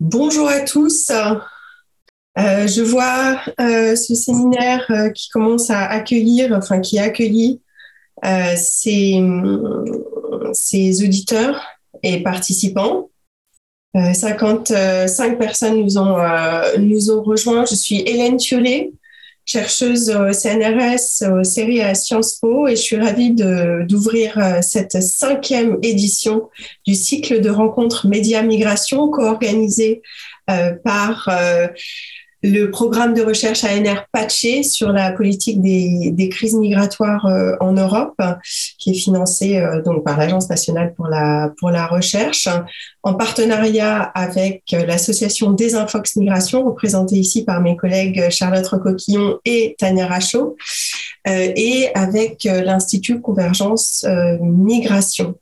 Bonjour à tous. Euh, je vois euh, ce séminaire euh, qui commence à accueillir, enfin qui a accueilli ces, auditeurs et participants. 55 personnes nous ont, nous rejoints. Je suis Hélène Thiollet, chercheuse au CNRS, aux séries à Sciences Po, et je suis ravie d'ouvrir euh, cette cinquième édition du cycle de rencontres Média-Migration co-organisé euh, par euh, le programme de recherche ANR Patché sur la politique des, des crises migratoires euh, en Europe, qui est financé euh, donc par l'Agence nationale pour la, pour la recherche, en partenariat avec l'association Desinfox Migration, représentée ici par mes collègues Charlotte Recoquillon et Tania Rachaud, euh, et avec l'Institut Convergence Migration.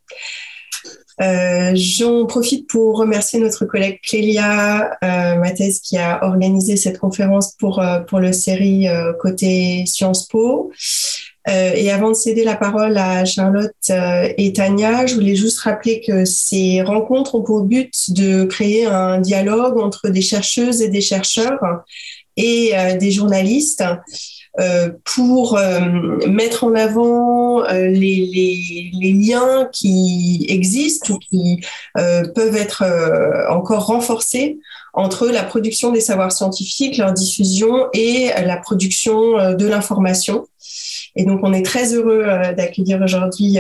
Euh, J'en profite pour remercier notre collègue Clélia euh, Mathès qui a organisé cette conférence pour, euh, pour le série euh, côté Sciences Po. Euh, et avant de céder la parole à Charlotte et Tania, je voulais juste rappeler que ces rencontres ont pour but de créer un dialogue entre des chercheuses et des chercheurs et des journalistes pour euh, mettre en avant euh, les, les, les, liens qui existent ou qui peuvent être encore renforcés entre la production des savoirs scientifiques, leur diffusion et la production de l'information. Et donc, on est très heureux d'accueillir aujourd'hui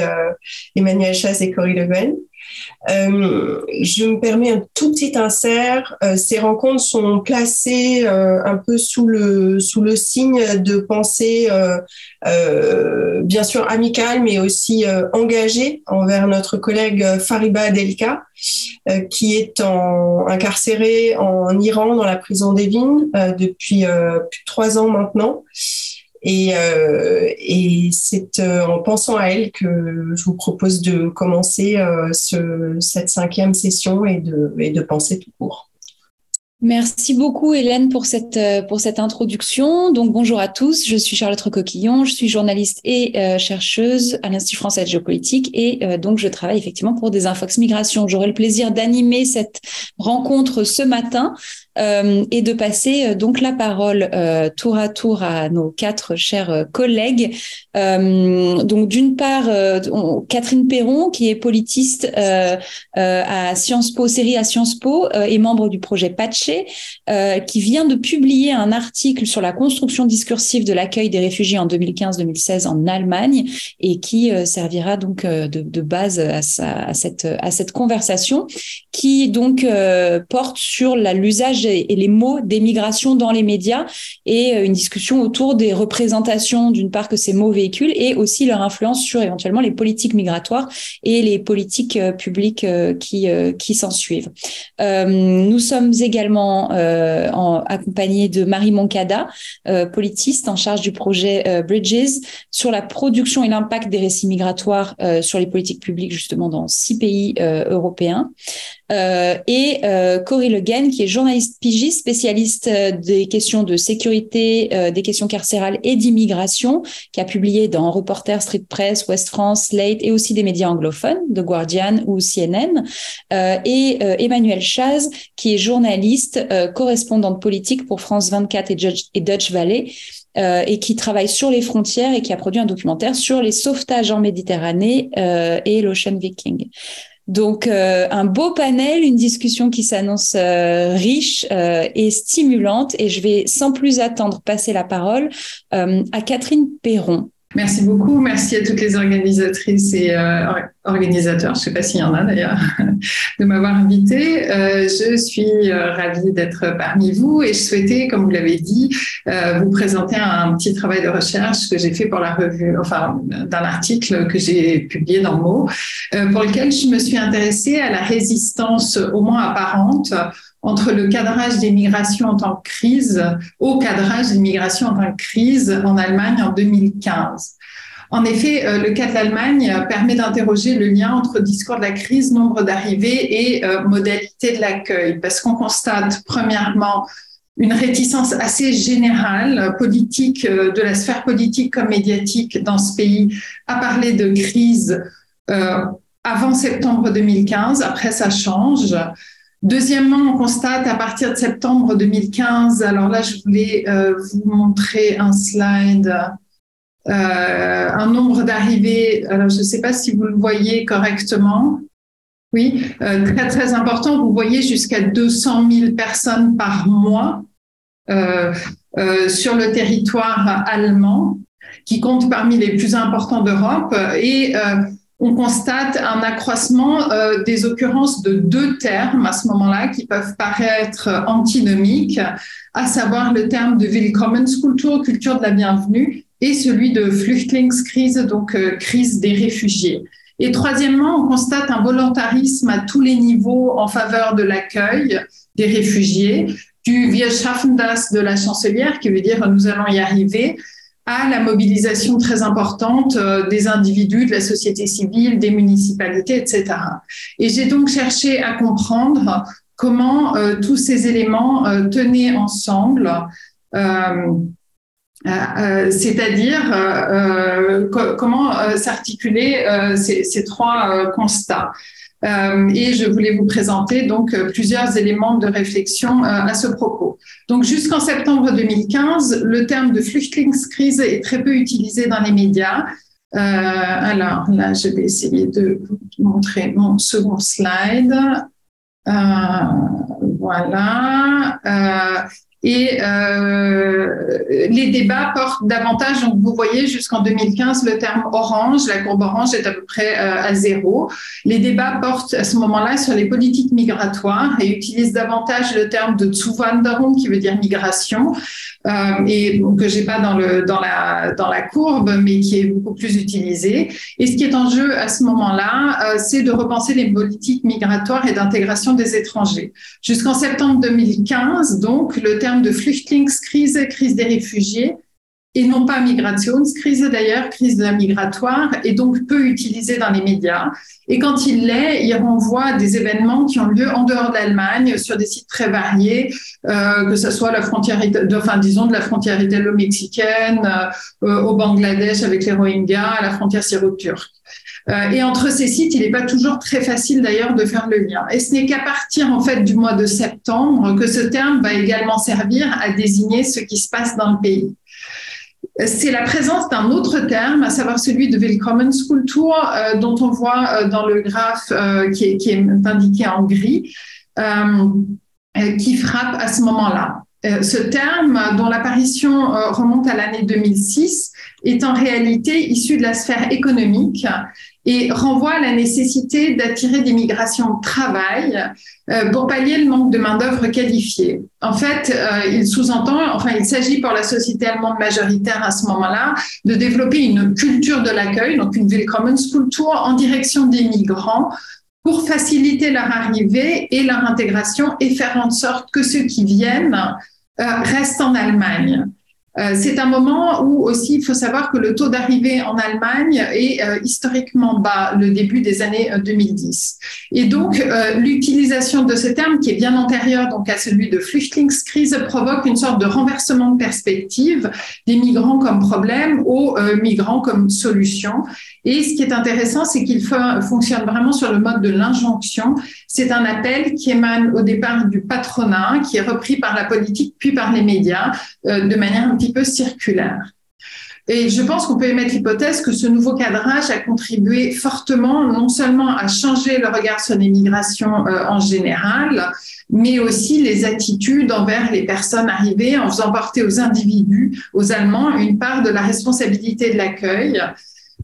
Emmanuel Chasse et Cory Le Guen. Euh, je me permets un tout petit insert. Euh, ces rencontres sont placées euh, un peu sous le, sous le signe de pensée, bien sûr amicale, mais aussi engagée envers notre collègue Fariba Adelka, qui est incarcérée en Iran dans la prison d'Evin depuis plus de trois ans maintenant. Et, euh, et c'est euh, en pensant à elle que je vous propose de commencer euh, ce, cette cinquième session et de, penser tout court. Merci beaucoup Hélène pour cette pour cette introduction. Donc bonjour à tous, je suis Charlotte Recoquillon, je suis journaliste et chercheuse à l'Institut français de géopolitique et donc je travaille effectivement pour des Infox Migration. J'aurai le plaisir d'animer cette rencontre ce matin euh, et de passer euh, donc la parole euh, tour à tour à nos quatre chers collègues. donc d'une part, Catherine Perron, qui est politiste à Sciences Po, série à Sciences Po, et membre du projet Patché, qui vient de publier un article sur la construction discursive de l'accueil des réfugiés en 2015-2016 en Allemagne et qui servira donc de, base à, à, cette, à cette conversation qui donc porte sur l'usage et les mots d'émigration dans les médias et euh, une discussion autour des représentations d'une part que ces mots véhiculent et aussi leur influence sur éventuellement les politiques migratoires et les politiques euh, publiques euh, qui, qui s'en suivent. nous sommes également en, accompagnés de Marie Moncada, politiste en charge du projet Bridges sur la production et l'impact des récits migratoires sur les politiques publiques justement dans six pays européens. Et euh, Cory Le Guen, qui est journaliste pigiste, spécialiste euh, des questions de sécurité, euh, des questions carcérales et d'immigration, qui a publié dans Reporter, Street Press, West France, Slate et aussi des médias anglophones, The Guardian ou CNN. Euh, et Emmanuel Chaz, qui est journaliste, correspondante politique pour France 24 et, Dutch, et Dutch Valley. Et qui travaille sur les frontières et qui a produit un documentaire sur les sauvetages en Méditerranée euh, et l'Ocean Viking. Donc euh, un beau panel, une discussion qui s'annonce euh, riche euh, et stimulante. Et je vais sans plus attendre passer la parole à Catherine Perron. Merci beaucoup. Merci à toutes les organisatrices et euh, organisateurs, je ne sais pas s'il y en a d'ailleurs, de m'avoir invité. Euh, je suis euh, ravie d'être parmi vous et je souhaitais, comme vous l'avez dit, vous présenter un petit travail de recherche que j'ai fait pour la revue, enfin d'un article que j'ai publié dans Mo, pour lequel je me suis intéressée à la résistance au moins apparente entre le cadrage des migrations en tant que crise au cadrage des migrations en tant que crise en Allemagne en 2015. En effet, euh, le cas de l'Allemagne permet d'interroger le lien entre discours de la crise, nombre d'arrivées et euh, modalité de l'accueil, parce qu'on constate premièrement une réticence assez générale politique euh, de la sphère politique comme médiatique dans ce pays à parler de crise avant septembre 2015. Après, ça change. Deuxièmement, on constate à partir de septembre 2015, alors là, je voulais euh, vous montrer un slide, euh, un nombre d'arrivées, alors je ne sais pas si vous le voyez correctement. Oui, euh, très très important, vous voyez jusqu'à 200 000 personnes par mois sur le territoire allemand, qui compte parmi les plus importants d'Europe. Et on constate un accroissement euh, des occurrences de deux termes à ce moment-là qui peuvent paraître antinomiques, à savoir le terme de Willkommenskultur, culture de la bienvenue, et celui de Flüchtlingskrise, donc euh, crise des réfugiés. Et troisièmement, on constate un volontarisme à tous les niveaux en faveur de l'accueil des réfugiés, du Wir de la chancelière, qui veut dire nous allons y arriver, à la mobilisation très importante euh, des individus, de la société civile, des municipalités, etc. Et j'ai donc cherché à comprendre comment euh, tous ces éléments euh, tenaient ensemble, c'est-à-dire comment s'articuler ces, trois constats. Euh, et je voulais vous présenter donc euh, plusieurs éléments de réflexion euh, à ce propos. Donc jusqu'en septembre 2015, le terme de flüchtlingskrise est très peu utilisé dans les médias. alors là, je vais essayer de vous montrer mon second slide. voilà. Et euh, les débats portent davantage, donc vous voyez jusqu'en 2015 le terme orange, la courbe orange est à peu près euh, à zéro. Les débats portent à ce moment-là sur les politiques migratoires et utilisent davantage le terme de Zuwanderung qui veut dire migration euh, et que j'ai pas dans la dans la courbe mais qui est beaucoup plus utilisé. Et ce qui est en jeu à ce moment-là, c'est de repenser les politiques migratoires et d'intégration des étrangers. Jusqu'en septembre 2015, donc le terme de Flüchtlingskrise, crise des réfugiés, et non pas Migrationskrise d'ailleurs, crise migratoire, et donc peu utilisé dans les médias. Et quand il l'est, il renvoie des événements qui ont lieu en dehors de l'Allemagne, sur des sites très variés, euh, que ce soit la frontière, de, enfin disons de la frontière italo-mexicaine, euh, au Bangladesh avec les Rohingyas, à la frontière syro-turque. Euh, et entre ces sites, il n'est pas toujours très facile d'ailleurs de faire le lien. Et ce n'est qu'à partir en fait du mois de septembre que ce terme va également servir à désigner ce qui se passe dans le pays. C'est la présence d'un autre terme, à savoir celui de Willkommenskultur, euh, dont on voit euh, dans le graphe euh, qui, est, qui, est, indiqué en gris, qui frappe à ce moment-là. ce terme, dont l'apparition remonte à l'année 2006, est en réalité issu de la sphère économique et renvoie à la nécessité d'attirer des migrations de travail euh, pour pallier le manque de main-d'œuvre qualifiée. En fait, euh, il sous-entend, enfin, il s'agit pour la société allemande majoritaire à ce moment-là de développer une culture de l'accueil, donc une Willkommenskultur en direction des migrants pour faciliter leur arrivée et leur intégration et faire en sorte que ceux qui viennent euh, restent en Allemagne. Euh, c'est un moment où aussi il faut savoir que le taux d'arrivée en Allemagne est euh, historiquement bas, le début des années 2010. Euh, et donc l'utilisation de ce terme, qui est bien antérieur donc à celui de Flüchtlingskrise, provoque une sorte de renversement de perspective des migrants comme problème aux migrants comme solution. Et ce qui est intéressant, c'est qu'il fonctionne vraiment sur le mode de l'injonction. C'est un appel qui émane au départ du patronat, qui est repris par la politique puis par les médias de manière un peu circulaire. Et je pense qu'on peut émettre l'hypothèse que ce nouveau cadrage a contribué fortement non seulement à changer le regard sur les migrations euh, en général, mais aussi les attitudes envers les personnes arrivées en faisant porter aux individus, aux Allemands, une part de la responsabilité de l'accueil.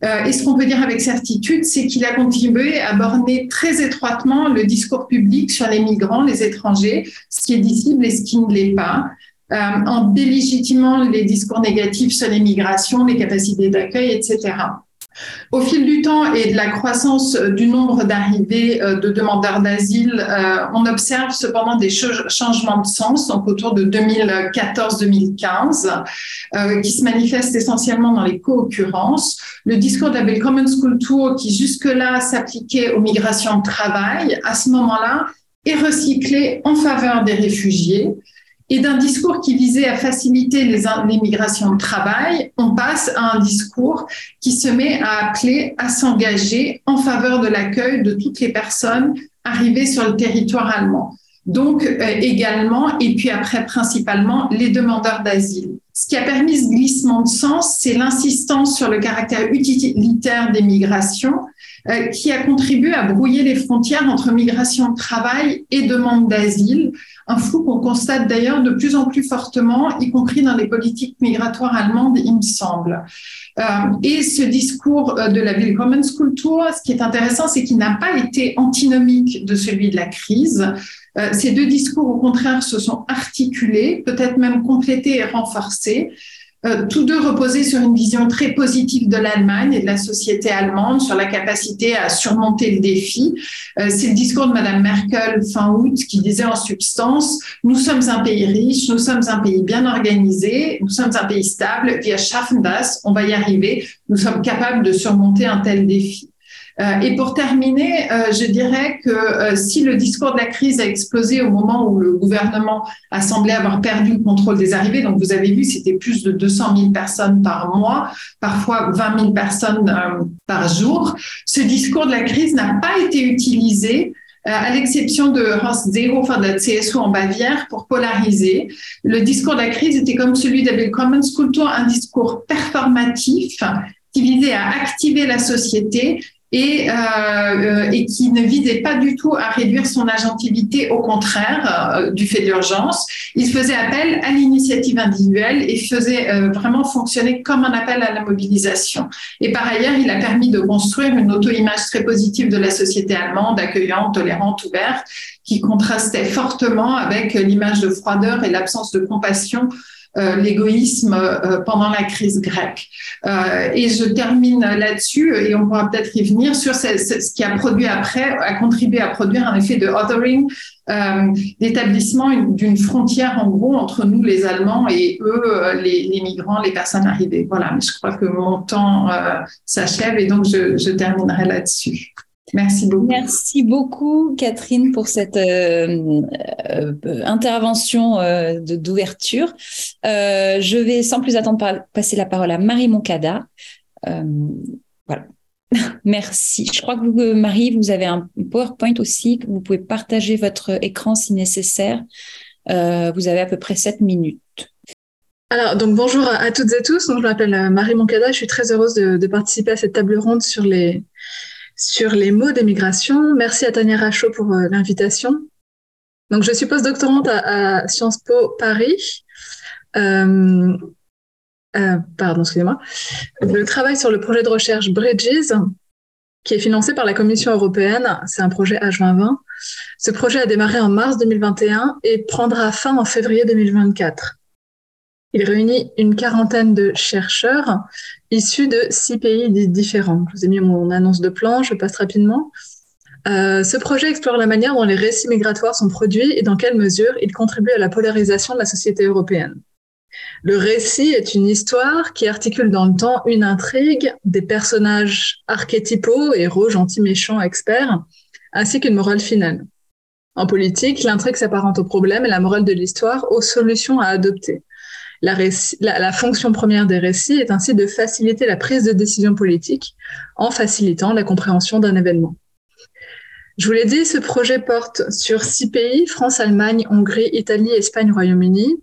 Euh, et ce qu'on peut dire avec certitude, c'est qu'il a contribué à borner très étroitement le discours public sur les migrants, les étrangers, ce qui est dissible et ce qui ne l'est pas, euh, en délégitimant les discours négatifs sur les migrations, les capacités d'accueil, etc. Au fil du temps et de la croissance du nombre d'arrivées euh, de demandeurs d'asile, euh, on observe cependant des changements de sens, donc autour de 2014-2015, qui se manifestent essentiellement dans les co-occurrences. Le discours de la Common School Tour, qui jusque-là s'appliquait aux migrations de travail, à ce moment-là, est recyclé en faveur des réfugiés et d'un discours qui visait à faciliter les, migrations de travail, on passe à un discours qui se met à appeler à s'engager en faveur de l'accueil de toutes les personnes arrivées sur le territoire allemand. donc également, et puis après principalement les demandeurs d'asile. Ce qui a permis ce glissement de sens, c'est l'insistance sur le caractère utilitaire des migrations qui a contribué à brouiller les frontières entre migration de travail et demande d'asile, un flou qu'on constate d'ailleurs de plus en plus fortement, y compris dans les politiques migratoires allemandes, il me semble. Euh, et ce discours euh, de la Willkommenskultur, ce qui est intéressant, c'est qu'il n'a pas été antinomique de celui de la crise. Euh, ces deux discours, au contraire, se sont articulés, peut-être même complétés et renforcés. Euh, tous deux reposaient sur une vision très positive de l'Allemagne et de la société allemande, sur la capacité à surmonter le défi. Euh, c'est le discours de Madame Merkel fin août qui disait en substance Nous sommes un pays riche, nous sommes un pays bien organisé, nous sommes un pays stable, wir schaffen on va y arriver, nous sommes capables de surmonter un tel défi. Euh, et pour terminer, euh, je dirais que euh, si le discours de la crise a explosé au moment où le gouvernement a semblé avoir perdu le contrôle des arrivées, donc vous avez vu, c'était plus de 200 000 personnes par mois, parfois 20 000 personnes par jour, ce discours de la crise n'a pas été utilisé à l'exception de Horst Seehofer de la CSU en Bavière, pour polariser. Le discours de la crise était comme celui d'Abel Kultur, un discours performatif qui visait à activer la société et, euh, euh, et qui ne visait pas du tout à réduire son agentivité, au contraire, euh, du fait d'urgence. Il faisait appel à l'initiative individuelle et faisait euh, vraiment fonctionner comme un appel à la mobilisation. Et par ailleurs, il a permis de construire une auto-image très positive de la société allemande, accueillante, tolérante, ouverte, qui contrastait fortement avec l'image de froideur et l'absence de compassion l'égoïsme euh, pendant la crise grecque. Euh, et je termine là-dessus, et on pourra peut-être y venir, sur ce, qui a produit après, a contribué à produire un effet de othering, d'établissement d'une frontière en gros entre nous les Allemands et eux les, migrants, les personnes arrivées. Voilà, mais je crois que mon temps s'achève et donc je, je terminerai là-dessus. Merci beaucoup. Merci beaucoup, Catherine, pour cette euh, euh, intervention euh, d'ouverture. je vais sans plus attendre passer la parole à Marie Moncada. voilà. Merci. Je crois que vous, Marie, vous avez un PowerPoint aussi, que vous pouvez partager votre écran si nécessaire. vous avez à peu près 7 minutes. Alors, donc bonjour à, toutes et tous. Donc, je m'appelle Marie Moncada. Je suis très heureuse de, de participer à cette table ronde sur les, sur les mots d'émigration. Merci à Tania Rachaud pour euh, l'invitation. Donc, je suis postdoctorante à, à Sciences Po Paris. Euh, euh, pardon, excusez-moi. Je travaille sur le projet de recherche Bridges, qui est financé par la Commission européenne. C'est un projet H2020. Ce projet a démarré en mars 2021 et prendra fin en février 2024. Il réunit une quarantaine de chercheurs issus de six pays différents. Je vous ai mis mon annonce de plan, je passe rapidement. Euh, ce projet explore la manière dont les récits migratoires sont produits et dans quelle mesure ils contribuent à la polarisation de la société européenne. Le récit est une histoire qui articule dans le temps une intrigue, des personnages archétypaux, héros, gentils, méchants, experts, ainsi qu'une morale finale. En politique, l'intrigue s'apparente au problème et la morale de l'histoire aux solutions à adopter. La, fonction première des récits est ainsi de faciliter la prise de décision politique en facilitant la compréhension d'un événement. Je vous l'ai dit, ce projet porte sur six pays, France, Allemagne, Hongrie, Italie, Espagne, Royaume-Uni.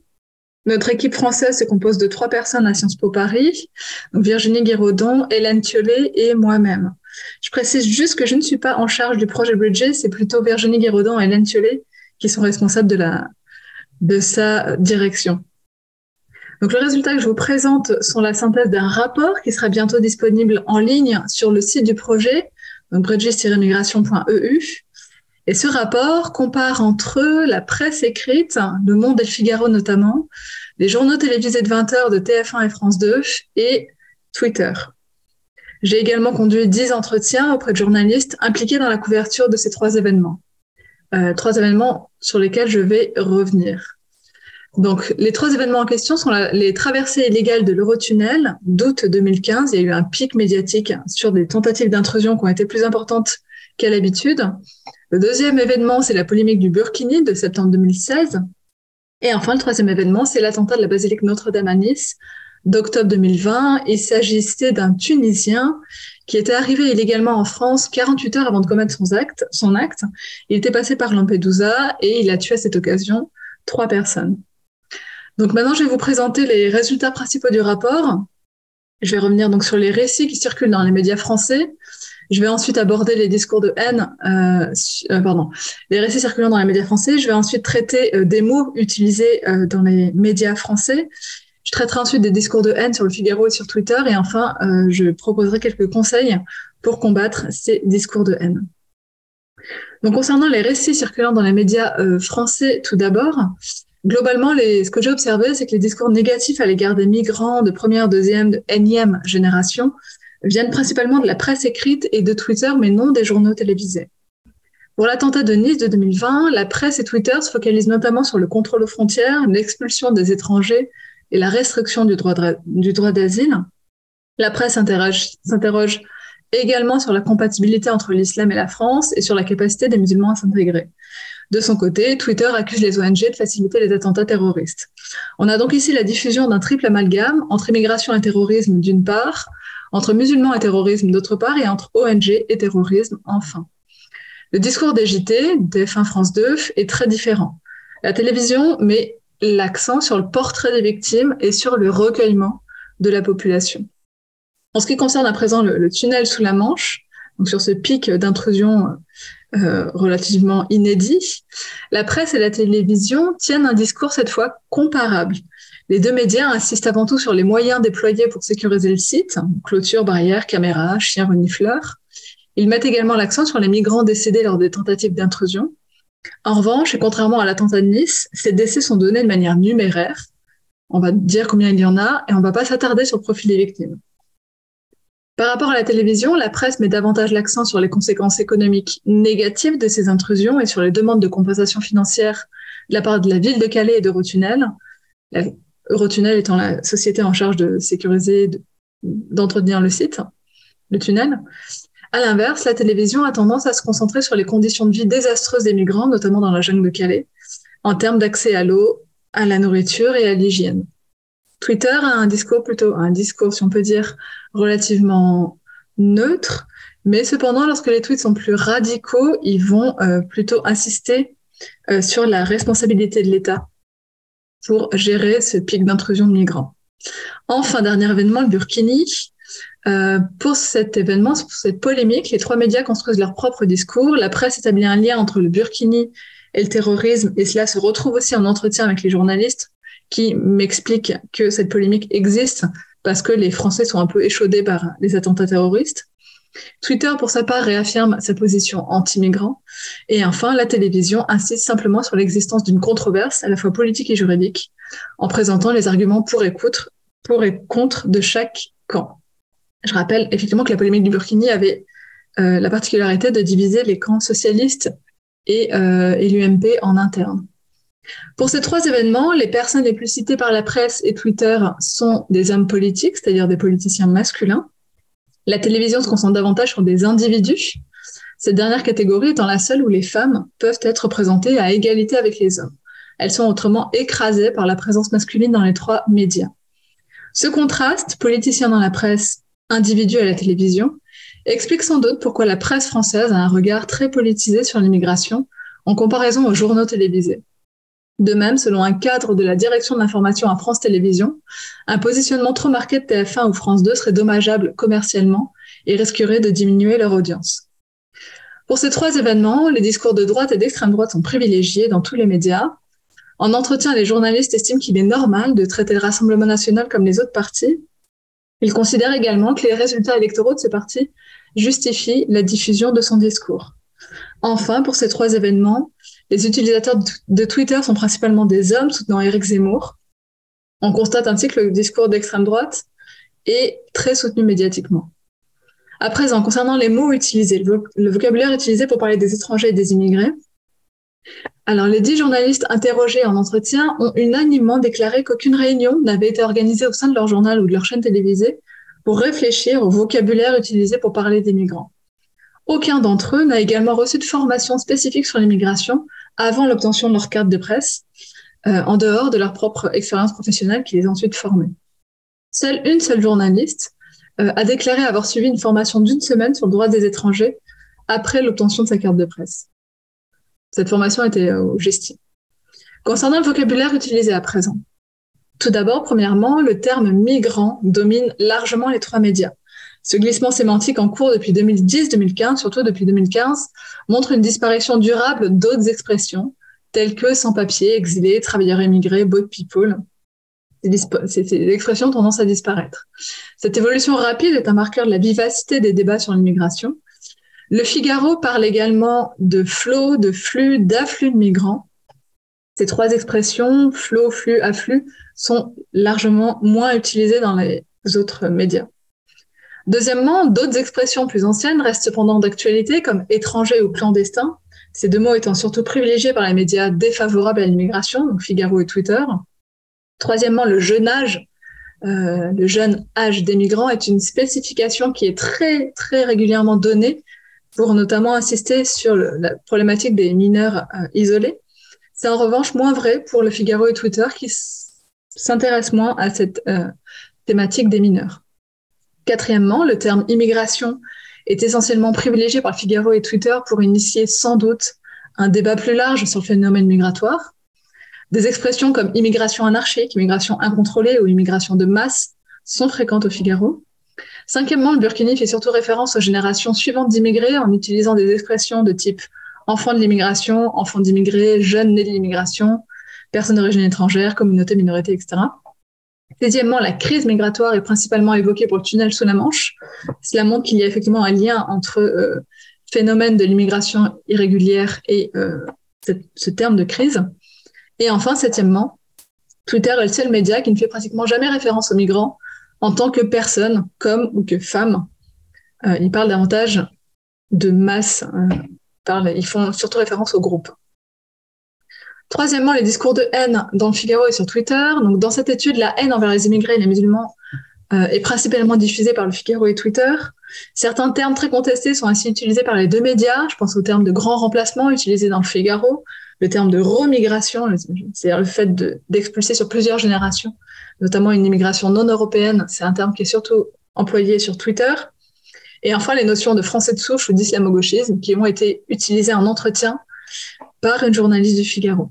Notre équipe française se compose de trois personnes à Sciences Po Paris, Virginie Guéraudon, Hélène Thiollet et moi-même. Je précise juste que je ne suis pas en charge du projet Bridges, c'est plutôt Virginie Guéraudon et Hélène Thiollet qui sont responsables de, la, de sa direction. Donc, le résultat que je vous présente sont la synthèse d'un rapport qui sera bientôt disponible en ligne sur le site du projet, donc bridges-migration.eu. Et ce rapport compare entre eux la presse écrite, Le Monde et le Figaro notamment, les journaux télévisés de 20 heures de TF1 et France 2 et Twitter. J'ai également conduit dix entretiens auprès de journalistes impliqués dans la couverture de ces trois événements. Euh, trois événements sur lesquels je vais revenir. Donc, les trois événements en question sont les traversées illégales de l'Eurotunnel d'août 2015. Il y a eu un pic médiatique sur des tentatives d'intrusion qui ont été plus importantes qu'à l'habitude. Le deuxième événement, c'est la polémique du Burkini de septembre 2016. Et enfin, le troisième événement, c'est l'attentat de la basilique Notre-Dame à Nice d'octobre 2020. Il s'agissait d'un Tunisien qui était arrivé illégalement en France 48 heures avant de commettre son acte. Son acte. Il était passé par Lampedusa et il a tué à cette occasion trois personnes. Donc maintenant, je vais vous présenter les résultats principaux du rapport. Je vais revenir donc sur les récits qui circulent dans les médias français. Je vais ensuite aborder les discours de haine, euh, euh, pardon, les récits circulant dans les médias français. Je vais ensuite traiter euh, des mots utilisés euh, dans les médias français. Je traiterai ensuite des discours de haine sur le Figaro et sur Twitter. Et enfin, je proposerai quelques conseils pour combattre ces discours de haine. Donc, concernant les récits circulant dans les médias français, tout d'abord, globalement, les, ce que j'ai observé, c'est que les discours négatifs à l'égard des migrants de première, deuxième, de énième génération viennent principalement de la presse écrite et de Twitter, mais non des journaux télévisés. Pour l'attentat de Nice de 2020, la presse et Twitter se focalisent notamment sur le contrôle aux frontières, l'expulsion des étrangers et la restriction du droit d'asile. La presse s'interroge également sur la compatibilité entre l'islam et la France et sur la capacité des musulmans à s'intégrer. De son côté, Twitter accuse les ONG de faciliter les attentats terroristes. On a donc ici la diffusion d'un triple amalgame entre immigration et terrorisme d'une part, entre musulmans et terrorisme d'autre part, et entre ONG et terrorisme enfin. Le discours des JT, TF1 France 2, est très différent. La télévision met l'accent sur le portrait des victimes et sur le recueillement de la population. En ce qui concerne à présent le, le tunnel sous la Manche, donc sur ce pic d'intrusion euh, relativement inédit, la presse et la télévision tiennent un discours cette fois comparable. Les deux médias insistent avant tout sur les moyens déployés pour sécuriser le site, clôture, barrières, caméras, chiens renifleurs. Ils mettent également l'accent sur les migrants décédés lors des tentatives d'intrusion. En revanche, et contrairement à l'attentat de Nice, ces décès sont donnés de manière numéraire. On va dire combien il y en a et on va pas s'attarder sur le profil des victimes. Par rapport à la télévision, la presse met davantage l'accent sur les conséquences économiques négatives de ces intrusions et sur les demandes de compensation financière de la part de la ville de Calais et d'Eurotunnel. Eurotunnel étant la société en charge de sécuriser, d'entretenir le site, le tunnel. À l'inverse, la télévision a tendance à se concentrer sur les conditions de vie désastreuses des migrants, notamment dans la jungle de Calais, en termes d'accès à l'eau, à la nourriture et à l'hygiène. Twitter a un discours plutôt, un discours, si on peut dire, relativement neutre, mais cependant, lorsque les tweets sont plus radicaux, ils vont euh, plutôt insister euh, sur la responsabilité de l'État pour gérer ce pic d'intrusion de migrants. Enfin, dernier événement, le Burkini. Euh, pour cet événement, pour cette polémique, les trois médias construisent leur propre discours. La presse établit un lien entre le Burkini et le terrorisme, et cela se retrouve aussi en entretien avec les journalistes qui m'expliquent que cette polémique existe parce que les Français sont un peu échaudés par les attentats terroristes. Twitter, pour sa part, réaffirme sa position anti-migrant. Et enfin, la télévision insiste simplement sur l'existence d'une controverse, à la fois politique et juridique, en présentant les arguments pour et contre, pour et contre de chaque camp. Je rappelle effectivement que la polémique du Burkini avait euh, la particularité de diviser les camps socialistes et, euh, et l'UMP en interne. Pour ces trois événements, les personnes les plus citées par la presse et Twitter sont des hommes politiques, c'est-à-dire des politiciens masculins, la télévision se concentre davantage sur des individus, cette dernière catégorie étant la seule où les femmes peuvent être présentées à égalité avec les hommes. Elles sont autrement écrasées par la présence masculine dans les trois médias. Ce contraste, politicien dans la presse, individu à la télévision, explique sans doute pourquoi la presse française a un regard très politisé sur l'immigration en comparaison aux journaux télévisés. De même, selon un cadre de la direction de l'information à France Télévisions, un positionnement trop marqué de TF1 ou France 2 serait dommageable commercialement et risquerait de diminuer leur audience. Pour ces trois événements, les discours de droite et d'extrême droite sont privilégiés dans tous les médias. En entretien, les journalistes estiment qu'il est normal de traiter le Rassemblement national comme les autres partis. Ils considèrent également que les résultats électoraux de ces partis justifient la diffusion de son discours. Enfin, pour ces trois événements, les utilisateurs de Twitter sont principalement des hommes soutenant Eric Zemmour. On constate ainsi que le discours d'extrême droite est très soutenu médiatiquement. À présent, concernant les mots utilisés, le vocabulaire utilisé pour parler des étrangers et des immigrés, alors les dix journalistes interrogés en entretien ont unanimement déclaré qu'aucune réunion n'avait été organisée au sein de leur journal ou de leur chaîne télévisée pour réfléchir au vocabulaire utilisé pour parler des migrants. Aucun d'entre eux n'a également reçu de formation spécifique sur l'immigration avant l'obtention de leur carte de presse, euh, en dehors de leur propre expérience professionnelle qui les a ensuite formés. seule une seule journaliste euh, a déclaré avoir suivi une formation d'une semaine sur le droit des étrangers après l'obtention de sa carte de presse. Cette formation était au Gesti. Concernant le vocabulaire utilisé à présent, tout d'abord, premièrement, le terme migrant domine largement les trois médias. Ce glissement sémantique en cours depuis 2010-2015, surtout depuis 2015, montre une disparition durable d'autres expressions, telles que sans-papiers, exilés, travailleurs émigrés, boat people. Ces expressions tendance à disparaître. Cette évolution rapide est un marqueur de la vivacité des débats sur l'immigration. Le Figaro parle également de flot, de flux, d'afflux de migrants. Ces trois expressions, flot, flux, afflux, sont largement moins utilisées dans les autres médias. Deuxièmement, d'autres expressions plus anciennes restent cependant d'actualité, comme étranger ou clandestin, ces deux mots étant surtout privilégiés par les médias défavorables à l'immigration, donc Figaro et Twitter. Troisièmement, le jeune âge, euh, le jeune âge des migrants est une spécification qui est très, très régulièrement donnée pour notamment insister sur la problématique des mineurs euh, isolés. C'est en revanche moins vrai pour le Figaro et Twitter qui s'intéressent moins à cette euh, thématique des mineurs. Quatrièmement, le terme immigration est essentiellement privilégié par Figaro et Twitter pour initier sans doute un débat plus large sur le phénomène migratoire. Des expressions comme immigration anarchique, immigration incontrôlée ou immigration de masse sont fréquentes au Figaro. Cinquièmement, le Burkini fait surtout référence aux générations suivantes d'immigrés en utilisant des expressions de type enfants de l'immigration, enfants d'immigrés, jeunes nés de l'immigration, personnes d'origine étrangère, communautés, minorités, etc. Deuxièmement, la crise migratoire est principalement évoquée pour le tunnel sous la Manche. Cela montre qu'il y a effectivement un lien entre euh, phénomène de l'immigration irrégulière et euh, ce terme de crise. Et enfin, septièmement, Twitter est le seul média qui ne fait pratiquement jamais référence aux migrants en tant que personne, comme ou que femme. Euh, il parle davantage de masse. Euh, ils font surtout référence au groupe. Troisièmement, les discours de haine dans le Figaro et sur Twitter. Donc, dans cette étude, la haine envers les immigrés et les musulmans euh, est principalement diffusée par le Figaro et Twitter. Certains termes très contestés sont ainsi utilisés par les deux médias. Je pense au terme de grand remplacement utilisé dans le Figaro, le terme de remigration, c'est-à-dire le fait d'expulser sur plusieurs générations, notamment une immigration non européenne. C'est un terme qui est surtout employé sur Twitter. Et enfin, les notions de français de souche ou d'islamo-gauchisme qui ont été utilisées en entretien par une journaliste du Figaro.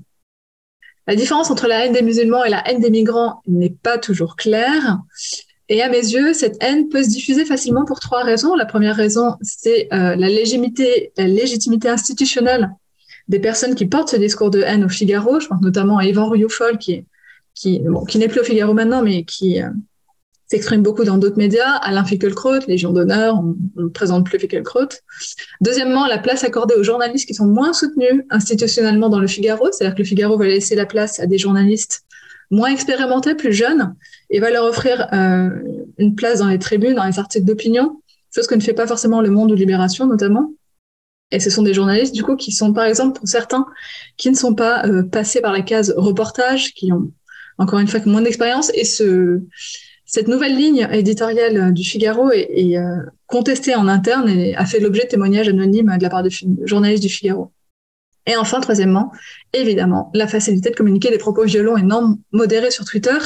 La différence entre la haine des musulmans et la haine des migrants n'est pas toujours claire. Et à mes yeux, cette haine peut se diffuser facilement pour trois raisons. La première raison, c'est euh, la, légitimité, institutionnelle des personnes qui portent ce discours de haine au Figaro. Je pense notamment à Yvan Rioufol, qui n'est plus au Figaro maintenant, mais qui, euh, s'exprime beaucoup dans d'autres médias. Alain Finkielkraut, Légion d'honneur, on ne présente plus Finkielkraut. Deuxièmement, la place accordée aux journalistes qui sont moins soutenus institutionnellement dans le Figaro, c'est-à-dire que le Figaro va laisser la place à des journalistes moins expérimentés, plus jeunes, et va leur offrir euh, une place dans les tribunes, dans les articles d'opinion, chose que ne fait pas forcément Le Monde ou Libération notamment. Et ce sont des journalistes, du coup, qui sont, par exemple, pour certains, qui ne sont pas euh, passés par la case reportage, qui ont, encore une fois, moins d'expérience, et ce, cette nouvelle ligne éditoriale du Figaro est, euh, contestée en interne et a fait l'objet de témoignages anonymes de la part de journalistes du Figaro. Et enfin, troisièmement, évidemment, la facilité de communiquer des propos violents et non modérés sur Twitter,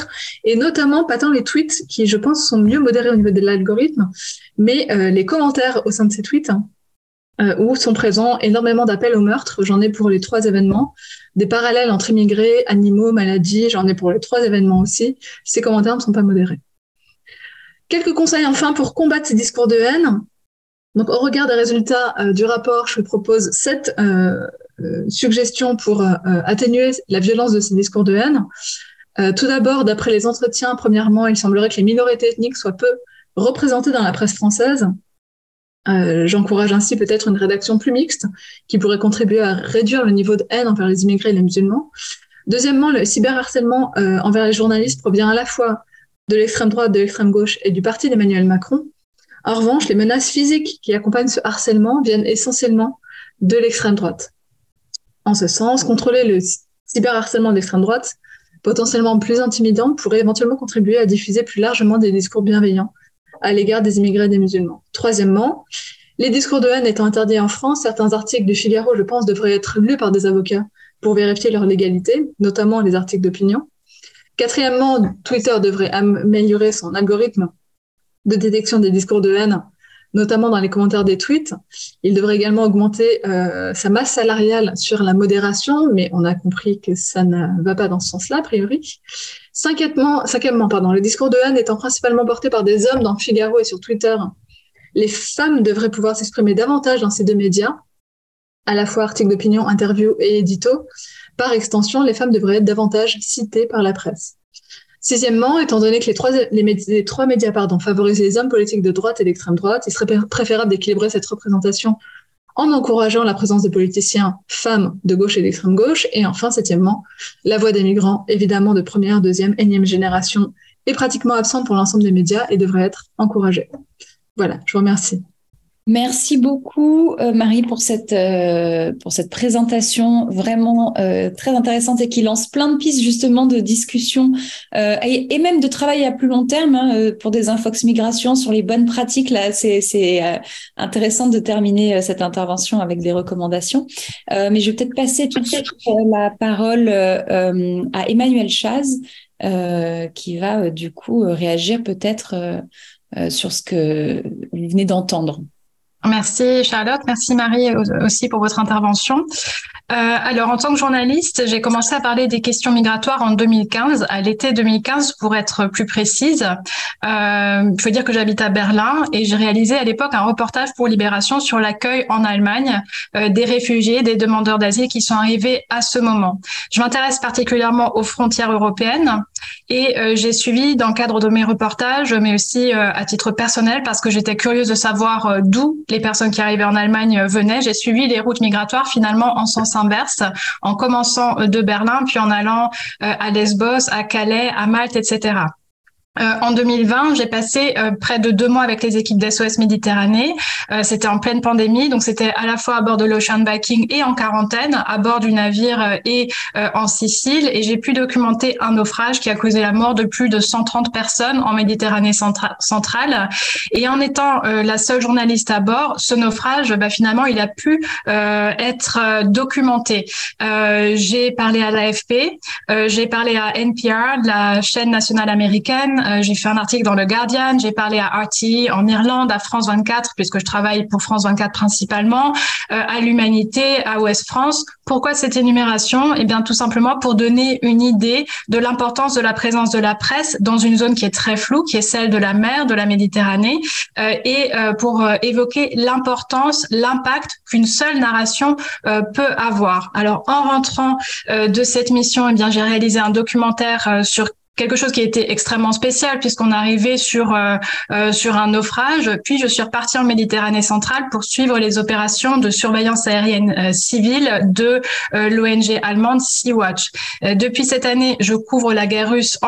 et notamment pas tant les tweets qui, je pense, sont mieux modérés au niveau de l'algorithme, mais euh, les commentaires au sein de ces tweets, euh, où sont présents énormément d'appels au meurtre. J'en ai pour les trois événements. Des parallèles entre immigrés, animaux, maladies, j'en ai pour les trois événements aussi. Ces commentaires ne sont pas modérés. Quelques conseils enfin pour combattre ces discours de haine. Donc, au regard des résultats euh, du rapport, je propose sept euh, euh, suggestions pour atténuer la violence de ces discours de haine. tout d'abord, d'après les entretiens, premièrement, il semblerait que les minorités ethniques soient peu représentées dans la presse française. J'encourage ainsi peut-être une rédaction plus mixte qui pourrait contribuer à réduire le niveau de haine envers les immigrés et les musulmans. Deuxièmement, le cyberharcèlement envers les journalistes provient à la fois de l'extrême droite, de l'extrême gauche et du parti d'Emmanuel Macron. En revanche, les menaces physiques qui accompagnent ce harcèlement viennent essentiellement de l'extrême droite. En ce sens, contrôler le cyberharcèlement de l'extrême droite, potentiellement plus intimidant, pourrait éventuellement contribuer à diffuser plus largement des discours bienveillants à l'égard des immigrés et des musulmans. Troisièmement, les discours de haine étant interdits en France, certains articles du Figaro, je pense, devraient être lus par des avocats pour vérifier leur légalité, notamment les articles d'opinion. Quatrièmement, Twitter devrait améliorer son algorithme de détection des discours de haine, notamment dans les commentaires des tweets. Il devrait également augmenter euh, sa masse salariale sur la modération, mais on a compris que ça ne va pas dans ce sens-là, a priori. Cinquièmement, cinquièmement pardon, le discours de haine étant principalement porté par des hommes dans Figaro et sur Twitter, les femmes devraient pouvoir s'exprimer davantage dans ces deux médias, à la fois articles d'opinion, interviews et éditos. Par extension, les femmes devraient être davantage citées par la presse. Sixièmement, étant donné que les trois, les, trois médias pardon, favorisent les hommes politiques de droite et d'extrême droite, il serait préférable d'équilibrer cette représentation en encourageant la présence de politiciens femmes de gauche et d'extrême gauche. Et enfin, septièmement, la voix des migrants, évidemment de première, deuxième, énième génération, est pratiquement absente pour l'ensemble des médias et devrait être encouragée. Voilà, je vous remercie. Merci beaucoup euh, Marie pour cette euh, pour cette présentation vraiment euh, très intéressante et qui lance plein de pistes justement de discussion et, même de travail à plus long terme hein, pour des infox migration sur les bonnes pratiques là c'est c'est intéressant de terminer cette intervention avec des recommandations mais je vais peut-être passer tout de suite la parole à Emmanuel Chaz qui va du coup réagir peut-être sur ce que vous venez d'entendre. Merci Charlotte, merci Marie aussi pour votre intervention. Euh, alors, en tant que journaliste, j'ai commencé à parler des questions migratoires en 2015, à l'été 2015 pour être plus précise. Euh, je veux dire que j'habite à Berlin et j'ai réalisé à l'époque un reportage pour Libération sur l'accueil en Allemagne euh, des réfugiés, des demandeurs d'asile qui sont arrivés à ce moment. Je m'intéresse particulièrement aux frontières européennes et euh, j'ai suivi dans le cadre de mes reportages, mais aussi euh, à titre personnel parce que j'étais curieuse de savoir d'où les personnes qui arrivaient en Allemagne venaient. J'ai suivi les routes migratoires finalement en sens en commençant de Berlin, puis en allant à Lesbos, à Calais, à Malte, etc. Euh, en 2020, j'ai passé euh, près de deux mois avec les équipes d'SOS Méditerranée. Euh, c'était en pleine pandémie, donc c'était à la fois à bord de l'Ocean Viking et en quarantaine, à bord du navire et en Sicile. Et j'ai pu documenter un naufrage qui a causé la mort de plus de 130 personnes en Méditerranée centrale. Et en étant la seule journaliste à bord, ce naufrage, bah, finalement, il a pu être documenté. j'ai parlé à l'AFP, j'ai parlé à NPR, la chaîne nationale américaine. Euh, j'ai fait un article dans le Guardian, j'ai parlé à RT en Irlande, à France 24 puisque je travaille pour France 24 principalement, euh, à l'Humanité, à Ouest France. Pourquoi cette énumération? Eh bien, tout simplement pour donner une idée de l'importance de la présence de la presse dans une zone qui est très floue, qui est celle de la mer, de la Méditerranée, euh, et pour évoquer l'importance, l'impact qu'une seule narration peut avoir. Alors, en rentrant de cette mission, eh bien, j'ai réalisé un documentaire sur quelque chose qui a été extrêmement spécial puisqu'on arrivait sur euh, euh, sur un naufrage. Puis je suis repartie en Méditerranée centrale pour suivre les opérations de surveillance aérienne euh, civile de l'ONG allemande Sea-Watch. depuis cette année, je couvre la guerre russe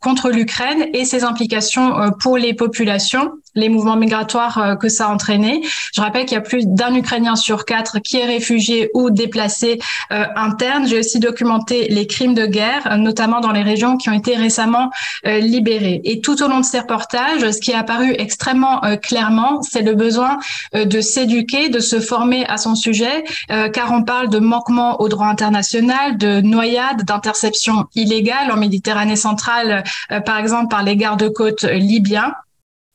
contre l'Ukraine et ses implications pour les populations les mouvements migratoires euh, que ça a entraîné. Je rappelle qu'il y a plus d'un Ukrainien sur quatre qui est réfugié ou déplacé euh, interne. J'ai aussi documenté les crimes de guerre, notamment dans les régions qui ont été récemment euh, libérées. Et tout au long de ces reportages, ce qui est apparu extrêmement clairement, c'est le besoin de s'éduquer, de se former à son sujet, car on parle de manquement au droit international, de noyades, d'interceptions illégales en Méditerranée centrale, par exemple par les gardes-côtes libyens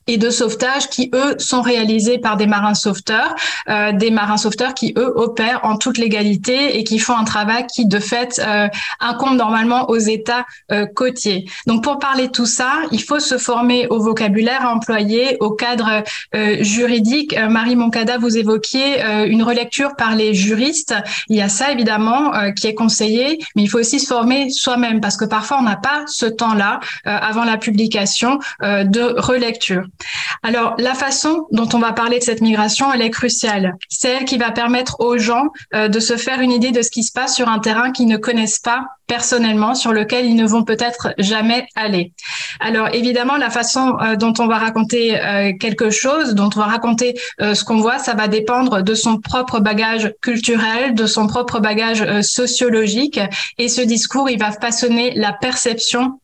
et de sauvetage qui, eux, sont réalisés par des marins sauveteurs, euh, des marins sauveteurs qui, eux, opèrent en toute légalité et qui font un travail qui, de fait, euh, incombe normalement aux États euh, côtiers. Donc, pour parler de tout ça, il faut se former au vocabulaire employé, au cadre euh, juridique. Euh, Marie Moncada, vous évoquiez une relecture par les juristes. Il y a ça, évidemment, qui est conseillé, mais il faut aussi se former soi-même parce que parfois, on n'a pas ce temps-là avant la publication de relecture. Alors, la façon dont on va parler de cette migration, elle est cruciale. C'est elle qui va permettre aux gens euh, de se faire une idée de ce qui se passe sur un terrain qu'ils ne connaissent pas personnellement, sur lequel ils ne vont peut-être jamais aller. Alors, évidemment, la façon euh, dont on va raconter euh, quelque chose, dont on va raconter ce qu'on voit, ça va dépendre de son propre bagage culturel, de son propre bagage sociologique. Et ce discours, il va façonner la perception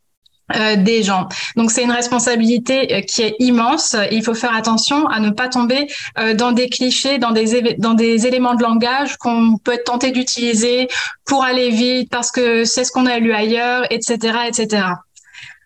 euh, des gens. Donc c'est une responsabilité euh, qui est immense. Il faut faire attention à ne pas tomber euh, dans des clichés, dans des dans des éléments de langage qu'on peut être tenté d'utiliser pour aller vite parce que c'est ce qu'on a lu ailleurs, etc., etc.